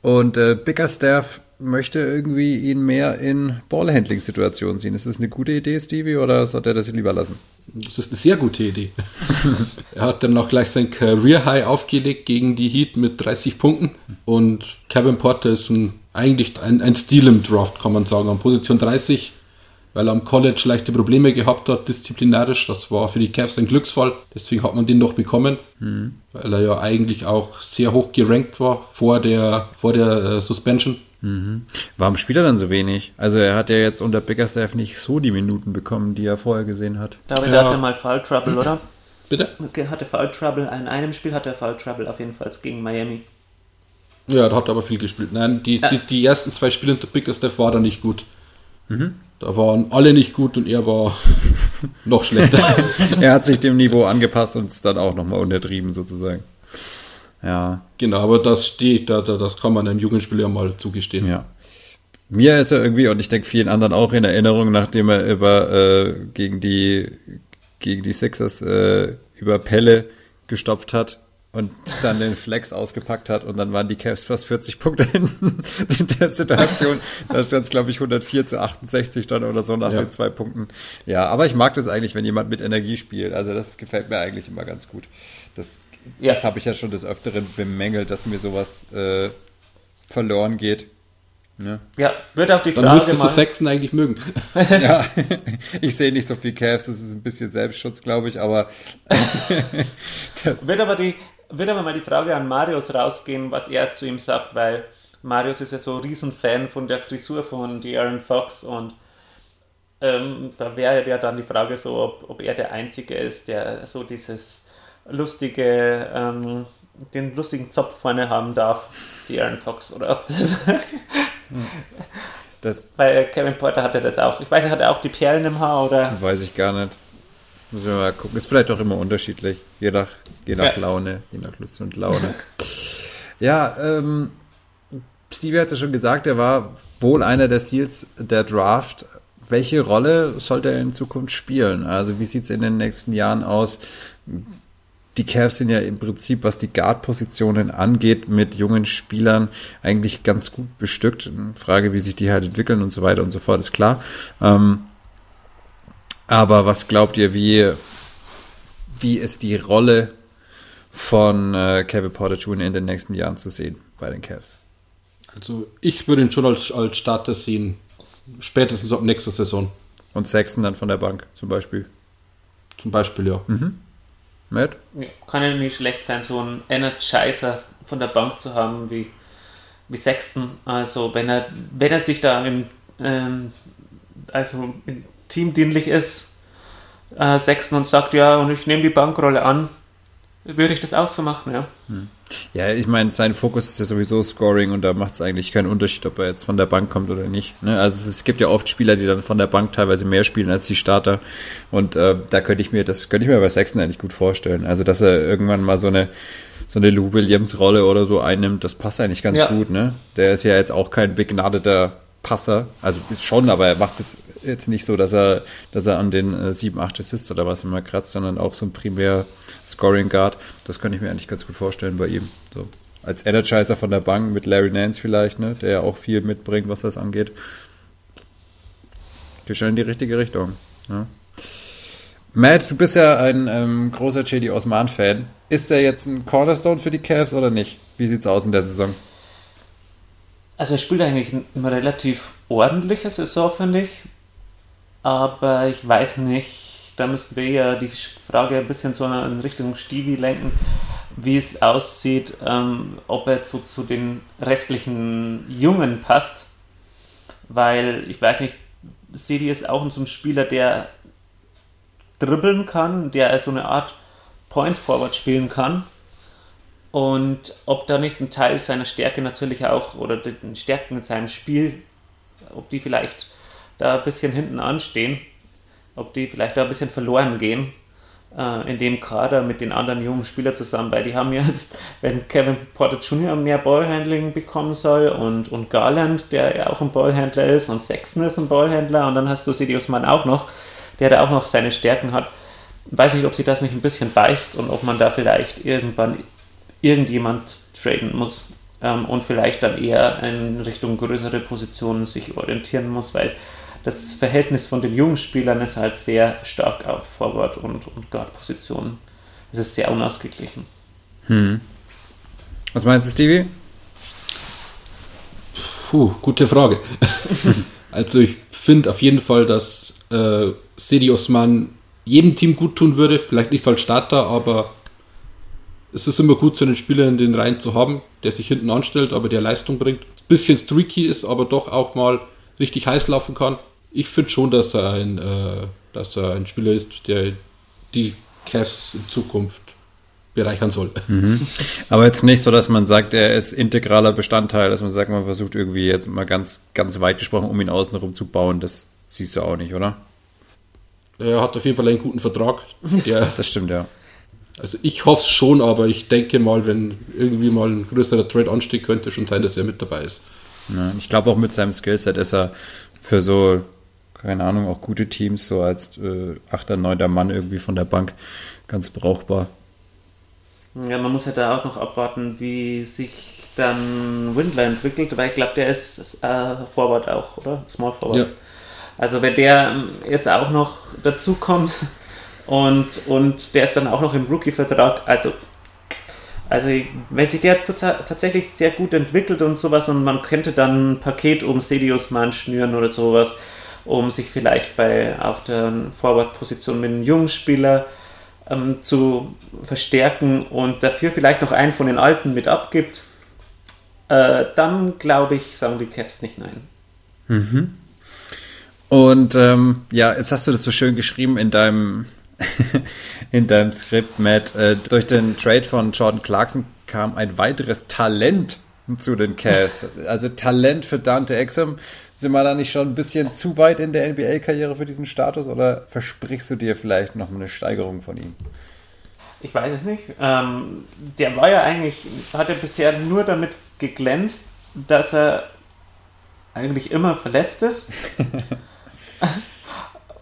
Und äh, Bickerstaff möchte irgendwie ihn mehr in Ballhandling-Situationen ziehen. Ist das eine gute Idee, Stevie, oder sollte er das lieber lassen? Das ist eine sehr gute Idee. er hat dann noch gleich sein Career High aufgelegt gegen die Heat mit 30 Punkten und Kevin Porter ist ein, eigentlich ein, ein Stil im Draft, kann man sagen. An Position 30 weil er am College leichte Probleme gehabt hat, disziplinarisch. Das war für die Cavs ein Glücksfall. Deswegen hat man den noch bekommen, mhm. weil er ja eigentlich auch sehr hoch gerankt war vor der, vor der äh, Suspension. Mhm. Warum spielt er dann so wenig? Also er hat ja jetzt unter Bickerstaff nicht so die Minuten bekommen, die er vorher gesehen hat. David ja. hatte mal Foul Trouble, oder? Bitte? Okay, hatte Foul Trouble. In einem Spiel hatte er Foul Trouble auf jeden Fall gegen Miami. Ja, da hat er aber viel gespielt. Nein, die, ja. die, die ersten zwei Spiele unter Bickerstaff war da nicht gut. Mhm. Da waren alle nicht gut und er war noch schlechter. er hat sich dem Niveau angepasst und es dann auch nochmal untertrieben sozusagen. Ja. Genau, aber das steht, da, da, das kann man einem jungen Spieler mal zugestehen. Ja. Mir ist er irgendwie, und ich denke vielen anderen auch in Erinnerung, nachdem er über äh, gegen die gegen die Sixers äh, über Pelle gestopft hat, und dann den Flex ausgepackt hat und dann waren die Cavs fast 40 Punkte hinten in der Situation. Da stand es, glaube ich, 104 zu 68 dann oder so nach ja. den zwei Punkten. Ja, aber ich mag das eigentlich, wenn jemand mit Energie spielt. Also das gefällt mir eigentlich immer ganz gut. Das, ja. das habe ich ja schon des Öfteren bemängelt, dass mir sowas äh, verloren geht. Ja. ja, wird auch die Frage Dann müsstest mal. du Sexton eigentlich mögen. ja, ich sehe nicht so viel Cavs, das ist ein bisschen Selbstschutz, glaube ich, aber wird aber die, würde aber mal die Frage an Marius rausgehen, was er zu ihm sagt, weil Marius ist ja so ein Riesenfan von der Frisur von Aaron Fox und ähm, da wäre ja dann die Frage so, ob, ob er der Einzige ist, der so dieses lustige, ähm, den lustigen Zopf vorne haben darf, die Aaron Fox, oder ob das... das Weil Kevin Porter hatte das auch. Ich weiß nicht, hat er auch die Perlen im Haar oder? Weiß ich gar nicht. Müssen wir mal gucken. Ist vielleicht auch immer unterschiedlich, je nach, je nach ja. Laune, je nach Lust und Laune. ja, ähm, Stevie hat es ja schon gesagt, er war wohl einer der Steals der Draft. Welche Rolle sollte er in Zukunft spielen? Also wie sieht es in den nächsten Jahren aus? Die Cavs sind ja im Prinzip, was die Guard-Positionen angeht, mit jungen Spielern eigentlich ganz gut bestückt. Frage, wie sich die halt entwickeln und so weiter und so fort, ist klar. Ähm, aber was glaubt ihr, wie, wie ist die Rolle von äh, Kevin Porter Jr. in den nächsten Jahren zu sehen bei den Cavs? Also ich würde ihn schon als, als Starter sehen, spätestens ab nächster Saison. Und Sexton dann von der Bank zum Beispiel? Zum Beispiel, ja. Mhm. Matt? Ja, kann ja nicht schlecht sein, so einen Energizer von der Bank zu haben wie, wie Sexton. Also wenn er, wenn er sich da im, ähm, also in teamdienlich ist, äh, Sechsten und sagt, ja, und ich nehme die Bankrolle an, würde ich das auch so machen, ja. Hm. Ja, ich meine, sein Fokus ist ja sowieso Scoring und da macht es eigentlich keinen Unterschied, ob er jetzt von der Bank kommt oder nicht. Ne? Also es, gibt ja oft Spieler, die dann von der Bank teilweise mehr spielen als die Starter und äh, da könnte ich mir, das könnte ich mir bei Sexton eigentlich gut vorstellen. Also dass er irgendwann mal so eine so eine Lou Williams Rolle oder so einnimmt, das passt eigentlich ganz ja. gut. Ne? Der ist ja jetzt auch kein begnadeter Passer. Also schon, aber er macht es jetzt, jetzt nicht so, dass er, dass er an den äh, 7, 8 Assists oder was immer kratzt, sondern auch so ein primär Scoring Guard. Das könnte ich mir eigentlich ganz gut vorstellen bei ihm. So. Als Energizer von der Bank mit Larry Nance vielleicht, ne, der ja auch viel mitbringt, was das angeht. Geht schon in die richtige Richtung. Ne? Matt, du bist ja ein ähm, großer Chedi Osman-Fan. Ist er jetzt ein Cornerstone für die Cavs oder nicht? Wie sieht's aus in der Saison? Also er spielt eigentlich eine relativ ordentliche Saison, finde ich. Aber ich weiß nicht, da müssten wir ja die Frage ein bisschen so in Richtung Stevie lenken, wie es aussieht, ähm, ob er so zu den restlichen Jungen passt. Weil ich weiß nicht, Sedi ist auch so ein Spieler, der dribbeln kann, der so eine Art Point Forward spielen kann. Und ob da nicht ein Teil seiner Stärke natürlich auch oder den Stärken in seinem Spiel, ob die vielleicht da ein bisschen hinten anstehen, ob die vielleicht da ein bisschen verloren gehen äh, in dem Kader mit den anderen jungen Spielern zusammen, weil die haben jetzt, wenn Kevin Porter Jr. mehr Ballhandling bekommen soll und, und Garland, der ja auch ein Ballhändler ist und Sexton ist ein Ballhändler und dann hast du Sidious Mann auch noch, der da auch noch seine Stärken hat. Weiß nicht, ob sich das nicht ein bisschen beißt und ob man da vielleicht irgendwann irgendjemand traden muss ähm, und vielleicht dann eher in Richtung größere Positionen sich orientieren muss, weil das Verhältnis von den jungen Spielern ist halt sehr stark auf Forward- und, und Guard-Positionen. Es ist sehr unausgeglichen. Hm. Was meinst du, Stevie? Puh, gute Frage. also ich finde auf jeden Fall, dass äh, Sedi Osman jedem Team gut tun würde. Vielleicht nicht als Starter, aber es ist immer gut, so einen Spieler in den Reihen zu haben, der sich hinten anstellt, aber der Leistung bringt. Ein bisschen streaky ist, aber doch auch mal richtig heiß laufen kann. Ich finde schon, dass er, ein, äh, dass er ein Spieler ist, der die Cavs in Zukunft bereichern soll. Mhm. Aber jetzt nicht so, dass man sagt, er ist integraler Bestandteil, dass man sagt, man versucht irgendwie jetzt mal ganz, ganz weit gesprochen, um ihn außenrum zu bauen. Das siehst du auch nicht, oder? Er hat auf jeden Fall einen guten Vertrag. Das stimmt, ja. Also ich hoffe es schon, aber ich denke mal, wenn irgendwie mal ein größerer Trade ansteht, könnte schon sein, dass er mit dabei ist. Ja, ich glaube auch mit seinem Skillset ist er für so, keine Ahnung, auch gute Teams, so als äh, 8., 9. Mann irgendwie von der Bank ganz brauchbar. Ja, man muss ja da auch noch abwarten, wie sich dann Windler entwickelt, weil ich glaube, der ist äh, Forward auch, oder? Small Forward. Ja. Also wenn der ähm, jetzt auch noch dazu kommt und, und der ist dann auch noch im Rookie-Vertrag, also also wenn sich der tatsächlich sehr gut entwickelt und sowas und man könnte dann ein Paket um Sedius Mann schnüren oder sowas, um sich vielleicht bei auf der Forward-Position mit einem jungen Spieler ähm, zu verstärken und dafür vielleicht noch einen von den Alten mit abgibt, äh, dann glaube ich, sagen die Cavs nicht nein. Mhm. Und ähm, ja, jetzt hast du das so schön geschrieben in deinem, in deinem Skript, Matt. Äh, durch den Trade von Jordan Clarkson kam ein weiteres Talent zu den Cavs. Also Talent für Dante Exum. Sind wir da nicht schon ein bisschen zu weit in der NBA-Karriere für diesen Status oder versprichst du dir vielleicht noch eine Steigerung von ihm? Ich weiß es nicht. Ähm, der war ja eigentlich, hat er bisher nur damit geglänzt, dass er eigentlich immer verletzt ist.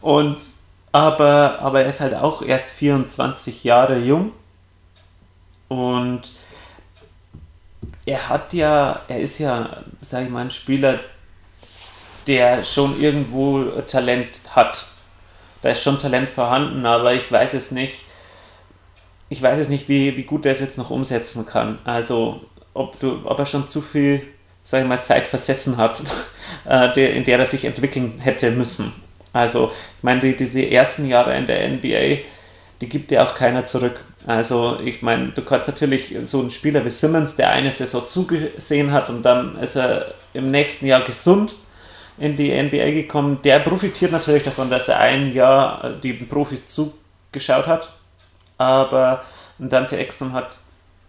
Und aber, aber er ist halt auch erst 24 Jahre jung. Und er hat ja, er ist ja, sag ich mal, ein Spieler, der schon irgendwo Talent hat. Da ist schon Talent vorhanden, aber ich weiß es nicht. Ich weiß es nicht, wie, wie gut er es jetzt noch umsetzen kann. Also, ob, du, ob er schon zu viel, sag ich mal, Zeit versessen hat, äh, in der er sich entwickeln hätte müssen. Also, ich meine, die, diese ersten Jahre in der NBA, die gibt dir auch keiner zurück. Also, ich meine, du kannst natürlich so einen Spieler wie Simmons, der eine Saison zugesehen hat und dann ist er im nächsten Jahr gesund in die NBA gekommen, der profitiert natürlich davon, dass er ein Jahr die Profis zugeschaut hat. Aber Dante Exum hat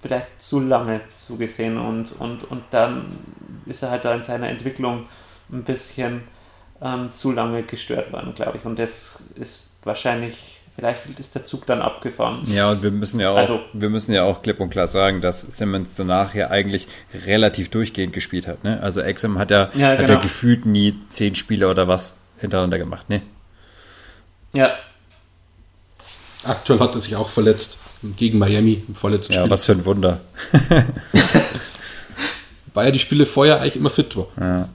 vielleicht zu lange zugesehen und, und, und dann ist er halt da in seiner Entwicklung ein bisschen ähm, zu lange gestört worden, glaube ich. Und das ist wahrscheinlich, vielleicht ist der Zug dann abgefahren. Ja, und wir müssen ja auch, also, wir müssen ja auch klipp und klar sagen, dass Simmons danach ja eigentlich relativ durchgehend gespielt hat. Ne? Also Exum hat ja, ja, genau. hat ja gefühlt nie zehn Spiele oder was hintereinander gemacht, ne? Ja. Aktuell hat er sich auch verletzt gegen Miami im vorletzten ja, Spiel. Ja, was für ein Wunder. Weil ja die Spiele vorher eigentlich immer fit war. Ja.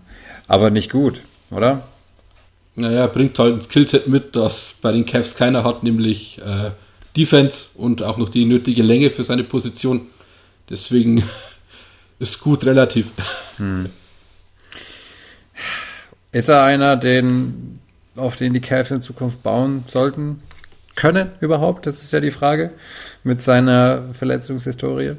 Aber nicht gut, oder? Naja, bringt halt ein Skillset mit, das bei den Cavs keiner hat, nämlich äh, Defense und auch noch die nötige Länge für seine Position. Deswegen ist gut relativ. Hm. Ist er einer, den, auf den die Cavs in Zukunft bauen sollten? Können überhaupt? Das ist ja die Frage. Mit seiner Verletzungshistorie.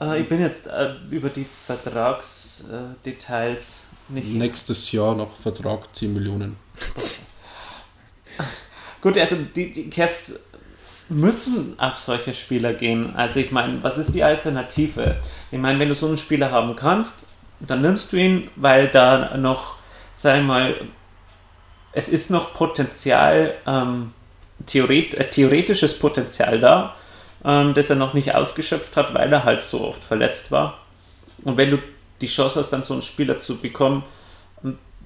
Äh, ich bin jetzt äh, über die Vertragsdetails nicht. Nächstes Jahr noch Vertrag 10 Millionen. Gut, also die, die Cavs müssen auf solche Spieler gehen. Also ich meine, was ist die Alternative? Ich meine, wenn du so einen Spieler haben kannst, dann nimmst du ihn, weil da noch, sag ich mal, es ist noch Potenzial, ähm, Theoret äh, theoretisches Potenzial da, ähm, das er noch nicht ausgeschöpft hat, weil er halt so oft verletzt war. Und wenn du die Chance hast, dann so einen Spieler zu bekommen,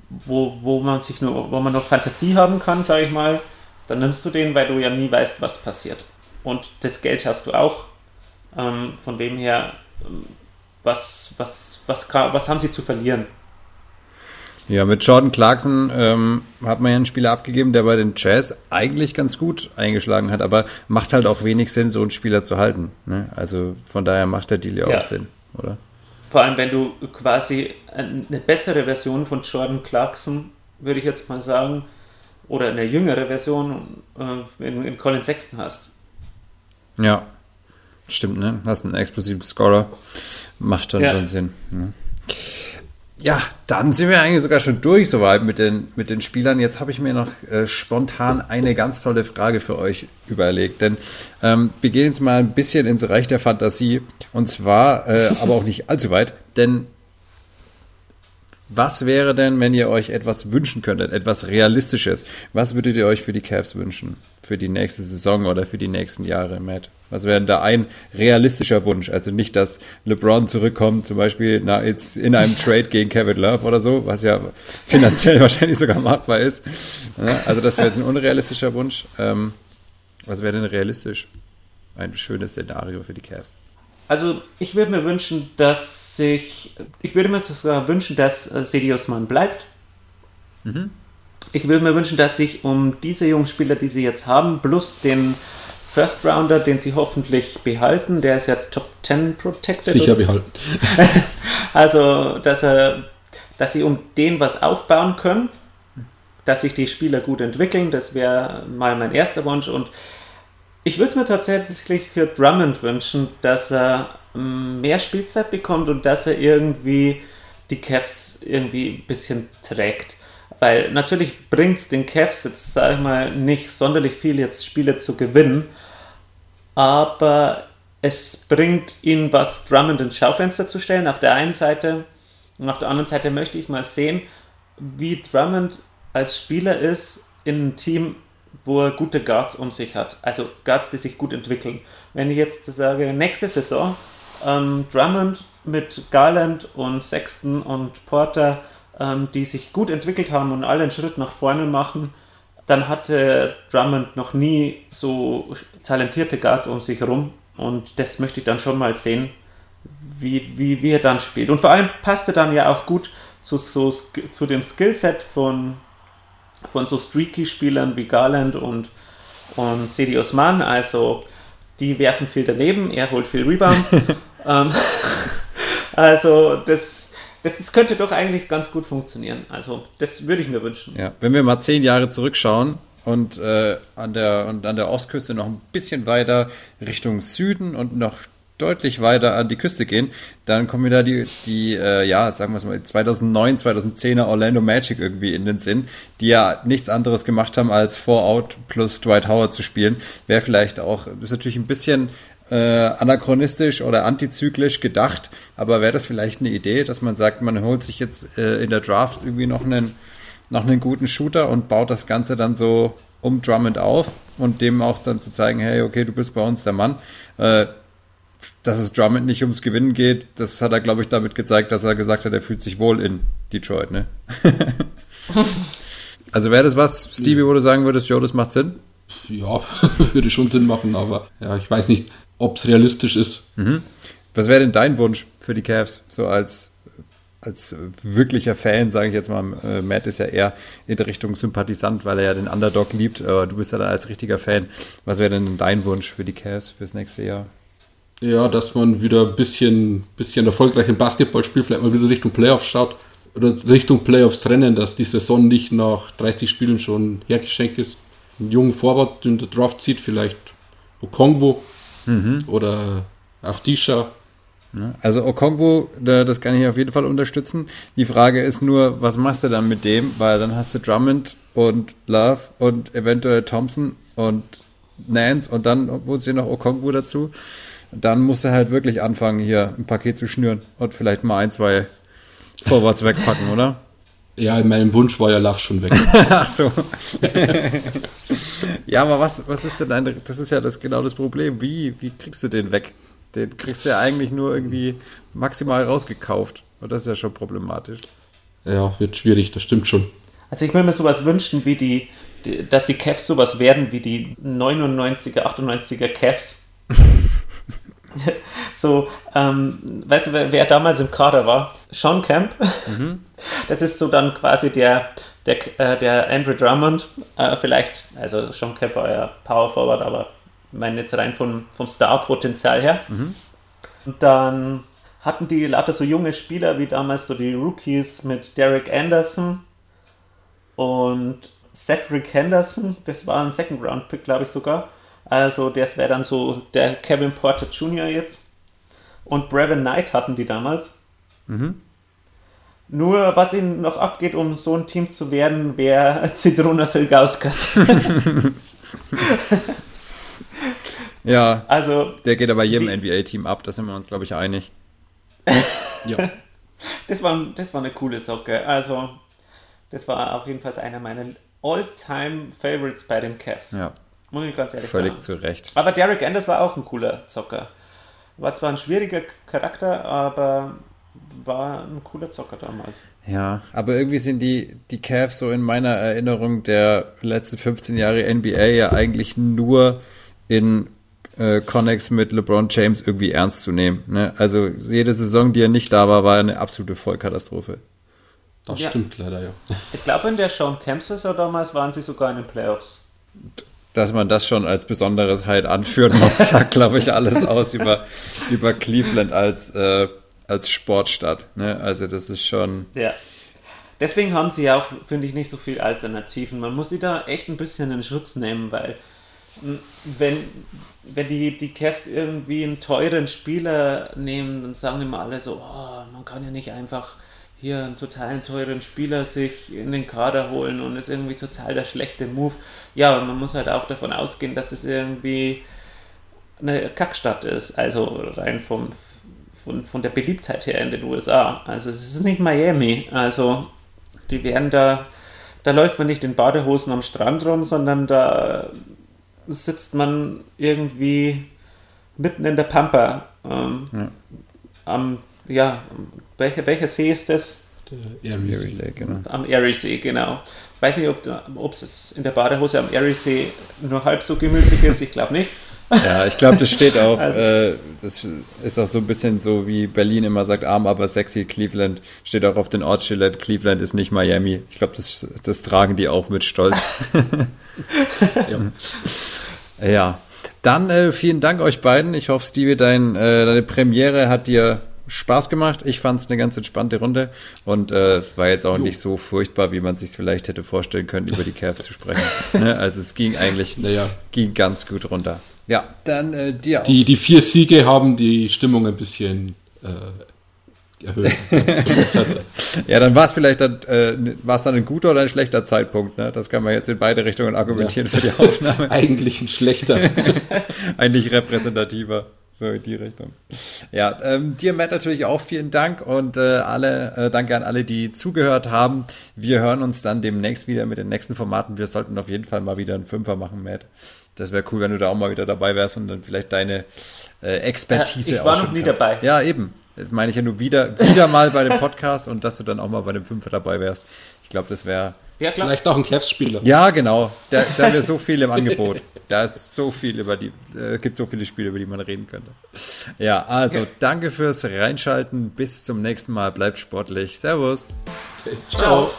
wo, wo man sich nur, wo man noch Fantasie haben kann, sage ich mal, dann nimmst du den, weil du ja nie weißt, was passiert. Und das Geld hast du auch. Ähm, von dem her, ähm, was, was, was, was haben sie zu verlieren? Ja, mit Jordan Clarkson ähm, hat man ja einen Spieler abgegeben, der bei den Jazz eigentlich ganz gut eingeschlagen hat, aber macht halt auch wenig Sinn, so einen Spieler zu halten. Ne? Also von daher macht der Deal ja auch Sinn, oder? Vor allem, wenn du quasi eine bessere Version von Jordan Clarkson, würde ich jetzt mal sagen, oder eine jüngere Version äh, in, in Colin Sexton hast. Ja, stimmt, ne? Hast einen explosiven Scorer, macht dann ja. schon Sinn. Ne? Ja, dann sind wir eigentlich sogar schon durch soweit mit den, mit den Spielern. Jetzt habe ich mir noch äh, spontan eine ganz tolle Frage für euch überlegt. Denn ähm, wir gehen jetzt mal ein bisschen ins Reich der Fantasie. Und zwar, äh, aber auch nicht allzu weit. Denn was wäre denn, wenn ihr euch etwas wünschen könntet, etwas Realistisches? Was würdet ihr euch für die Cavs wünschen? Für die nächste Saison oder für die nächsten Jahre, Matt? Was wäre denn da ein realistischer Wunsch? Also nicht, dass LeBron zurückkommt, zum Beispiel na, jetzt in einem Trade gegen Kevin Love oder so, was ja finanziell wahrscheinlich sogar machbar ist. also das wäre jetzt ein unrealistischer Wunsch. Ähm, was wäre denn realistisch? Ein schönes Szenario für die Cavs. Also ich würde mir wünschen, dass sich, ich würde mir sogar wünschen, dass äh, Sedius Mann bleibt. Mhm. Ich würde mir wünschen, dass sich um diese jungen Spieler, die sie jetzt haben, plus den First Rounder, den sie hoffentlich behalten, der ist ja Top 10 protected. Sicher behalten. also, dass, er, dass sie um den was aufbauen können, dass sich die Spieler gut entwickeln, das wäre mal mein erster Wunsch und ich würde es mir tatsächlich für Drummond wünschen, dass er mm, mehr Spielzeit bekommt und dass er irgendwie die Cavs irgendwie ein bisschen trägt. Weil natürlich bringt es den Cavs jetzt, sag ich mal, nicht sonderlich viel, jetzt Spiele zu gewinnen, aber es bringt ihnen was, Drummond ins Schaufenster zu stellen, auf der einen Seite. Und auf der anderen Seite möchte ich mal sehen, wie Drummond als Spieler ist in einem Team, wo er gute Guards um sich hat. Also Guards, die sich gut entwickeln. Wenn ich jetzt sage, nächste Saison, ähm, Drummond mit Garland und Sexton und Porter, ähm, die sich gut entwickelt haben und alle einen Schritt nach vorne machen, dann hatte Drummond noch nie so talentierte Guards um sich herum. Und das möchte ich dann schon mal sehen, wie, wie, wie er dann spielt. Und vor allem passt er dann ja auch gut zu, so, zu dem Skillset von von so Streaky-Spielern wie Garland und, und Sedi Osman. Also die werfen viel daneben, er holt viel Rebounds. ähm, also das, das, das, könnte doch eigentlich ganz gut funktionieren. Also das würde ich mir wünschen. Ja, wenn wir mal zehn Jahre zurückschauen und, äh, an der, und an der Ostküste noch ein bisschen weiter Richtung Süden und noch deutlich weiter an die Küste gehen, dann kommen wieder die, die äh, ja, sagen wir es mal, 2009, 2010er Orlando Magic irgendwie in den Sinn, die ja nichts anderes gemacht haben, als Four-Out plus Dwight Howard zu spielen. Wäre vielleicht auch, ist natürlich ein bisschen äh, anachronistisch oder antizyklisch gedacht, aber wäre das vielleicht eine Idee, dass man sagt, man holt sich jetzt äh, in der Draft irgendwie noch einen, noch einen guten Shooter und baut das Ganze dann so um Drummond auf und dem auch dann zu zeigen, hey, okay, du bist bei uns der Mann. Äh, dass es Drummond nicht ums Gewinnen geht, das hat er, glaube ich, damit gezeigt, dass er gesagt hat, er fühlt sich wohl in Detroit, ne? also wäre das was, Stevie, wo du sagen würdest, jo, das macht Sinn? Ja, würde schon Sinn machen, aber ja, ich weiß nicht, ob es realistisch ist. Mhm. Was wäre denn dein Wunsch für die Cavs, so als als wirklicher Fan, sage ich jetzt mal, äh, Matt ist ja eher in der Richtung Sympathisant, weil er ja den Underdog liebt, aber du bist ja dann als richtiger Fan. Was wäre denn dein Wunsch für die Cavs fürs nächste Jahr? Ja, dass man wieder ein bisschen, bisschen erfolgreich im Basketball spielt, vielleicht mal wieder Richtung Playoffs schaut oder Richtung Playoffs rennen, dass die Saison nicht nach 30 Spielen schon hergeschenkt ist. Einen jungen Vorwart in der Draft zieht, vielleicht Okongwo mhm. oder Afdisha. Also Okongwo, das kann ich auf jeden Fall unterstützen. Die Frage ist nur, was machst du dann mit dem? Weil dann hast du Drummond und Love und eventuell Thompson und Nance und dann holt sie noch Okongwu dazu. Dann muss er halt wirklich anfangen, hier ein Paket zu schnüren und vielleicht mal ein, zwei Vorwärts wegpacken, oder? Ja, in meinem Wunsch war ja Love schon weg. Ach so. ja, aber was, was ist denn ein, das ist ja das, genau das Problem. Wie, wie kriegst du den weg? Den kriegst du ja eigentlich nur irgendwie maximal rausgekauft. Und das ist ja schon problematisch. Ja, wird schwierig, das stimmt schon. Also ich würde mir sowas wünschen, wie die, die, dass die Cavs sowas werden wie die 99er, 98er Cavs. so, ähm, weißt du, wer, wer, damals im Kader war? Sean Camp. Mhm. Das ist so dann quasi der, der, äh, der Andrew Drummond. Äh, vielleicht, also Sean Camp war ja Power Forward, aber ich meine jetzt rein vom, vom Star-Potenzial her. Mhm. Und dann hatten die lauter so junge Spieler wie damals so die Rookies mit Derek Anderson und Cedric Henderson. Das war ein Second-Round-Pick, glaube ich sogar. Also das wäre dann so der Kevin Porter Jr. jetzt. Und Brevin Knight hatten die damals. Mhm. Nur was ihnen noch abgeht, um so ein Team zu werden, wäre Zidrona Silgauskas. ja, also, der geht aber jedem NBA-Team ab, da sind wir uns, glaube ich, einig. ja. Das war, das war eine coole Socke. Also, das war auf jeden Fall einer meiner All-Time-Favorites bei den Cavs. Ja. Muss ich ganz ehrlich Völlig sagen. zu Recht. Aber Derek Anders war auch ein cooler Zocker. War zwar ein schwieriger Charakter, aber war ein cooler Zocker damals. Ja, aber irgendwie sind die, die Cavs so in meiner Erinnerung der letzten 15 Jahre NBA ja eigentlich nur in äh, Connex mit LeBron James irgendwie ernst zu nehmen. Ne? Also jede Saison, die er nicht da war, war eine absolute Vollkatastrophe. Das ja. stimmt leider, ja. Ich glaube, in der Sean Kemp-Saison damals waren sie sogar in den Playoffs. Dass man das schon als Besonderes halt anführen muss, sagt, glaube ich, alles aus über, über Cleveland als, äh, als Sportstadt. Ne? Also das ist schon... Ja. Deswegen haben sie ja auch, finde ich, nicht so viele Alternativen. Man muss sie da echt ein bisschen in Schutz nehmen, weil wenn, wenn die, die Cavs irgendwie einen teuren Spieler nehmen, dann sagen immer alle so, oh, man kann ja nicht einfach hier einen total teuren Spieler sich in den Kader holen und ist irgendwie total der schlechte Move. Ja, und man muss halt auch davon ausgehen, dass es irgendwie eine Kackstadt ist, also rein vom, von, von der Beliebtheit her in den USA. Also es ist nicht Miami, also die werden da, da läuft man nicht in Badehosen am Strand rum, sondern da sitzt man irgendwie mitten in der Pampa ähm, ja. am ja, welcher, welcher See ist das? Der Erie See, genau. Am Erie See, genau. Ich weiß nicht, ob es in der Badehose am Erie See nur halb so gemütlich ist, ich glaube nicht. Ja, ich glaube, das steht auch, also, äh, das ist auch so ein bisschen so, wie Berlin immer sagt, arm, aber sexy, Cleveland, steht auch auf den Ortsschildern, Cleveland ist nicht Miami. Ich glaube, das, das tragen die auch mit Stolz. ja. ja. Dann äh, vielen Dank euch beiden. Ich hoffe, Stevie, dein, äh, deine Premiere hat dir Spaß gemacht. Ich fand es eine ganz entspannte Runde und äh, es war jetzt auch jo. nicht so furchtbar, wie man sich vielleicht hätte vorstellen können, über die Cavs zu sprechen. ne? Also es ging eigentlich naja. ging ganz gut runter. Ja, dann äh, dir auch. Die, die vier Siege haben die Stimmung ein bisschen äh, erhöht. ja, dann war es vielleicht dann, äh, war es dann ein guter oder ein schlechter Zeitpunkt. Ne? Das kann man jetzt in beide Richtungen argumentieren ja. für die Aufnahme. Eigentlich ein schlechter. Eigentlich repräsentativer. So in die Richtung. Ja, ähm, dir, Matt, natürlich auch vielen Dank und äh, alle, äh, danke an alle, die zugehört haben. Wir hören uns dann demnächst wieder mit den nächsten Formaten. Wir sollten auf jeden Fall mal wieder einen Fünfer machen, Matt. Das wäre cool, wenn du da auch mal wieder dabei wärst und dann vielleicht deine äh, Expertise ja, Ich war noch nie kannst. dabei. Ja, eben. Das meine ich ja nur wieder, wieder mal bei dem Podcast und dass du dann auch mal bei dem Fünfer dabei wärst. Ich glaube, das wäre. Ja, Vielleicht auch ein Cavs-Spieler. Ja, genau. Da, da wäre so viel im Angebot. Da ist so viel über die, äh, gibt so viele Spiele, über die man reden könnte. Ja, also okay. danke fürs Reinschalten. Bis zum nächsten Mal. Bleibt sportlich. Servus. Okay. Ciao.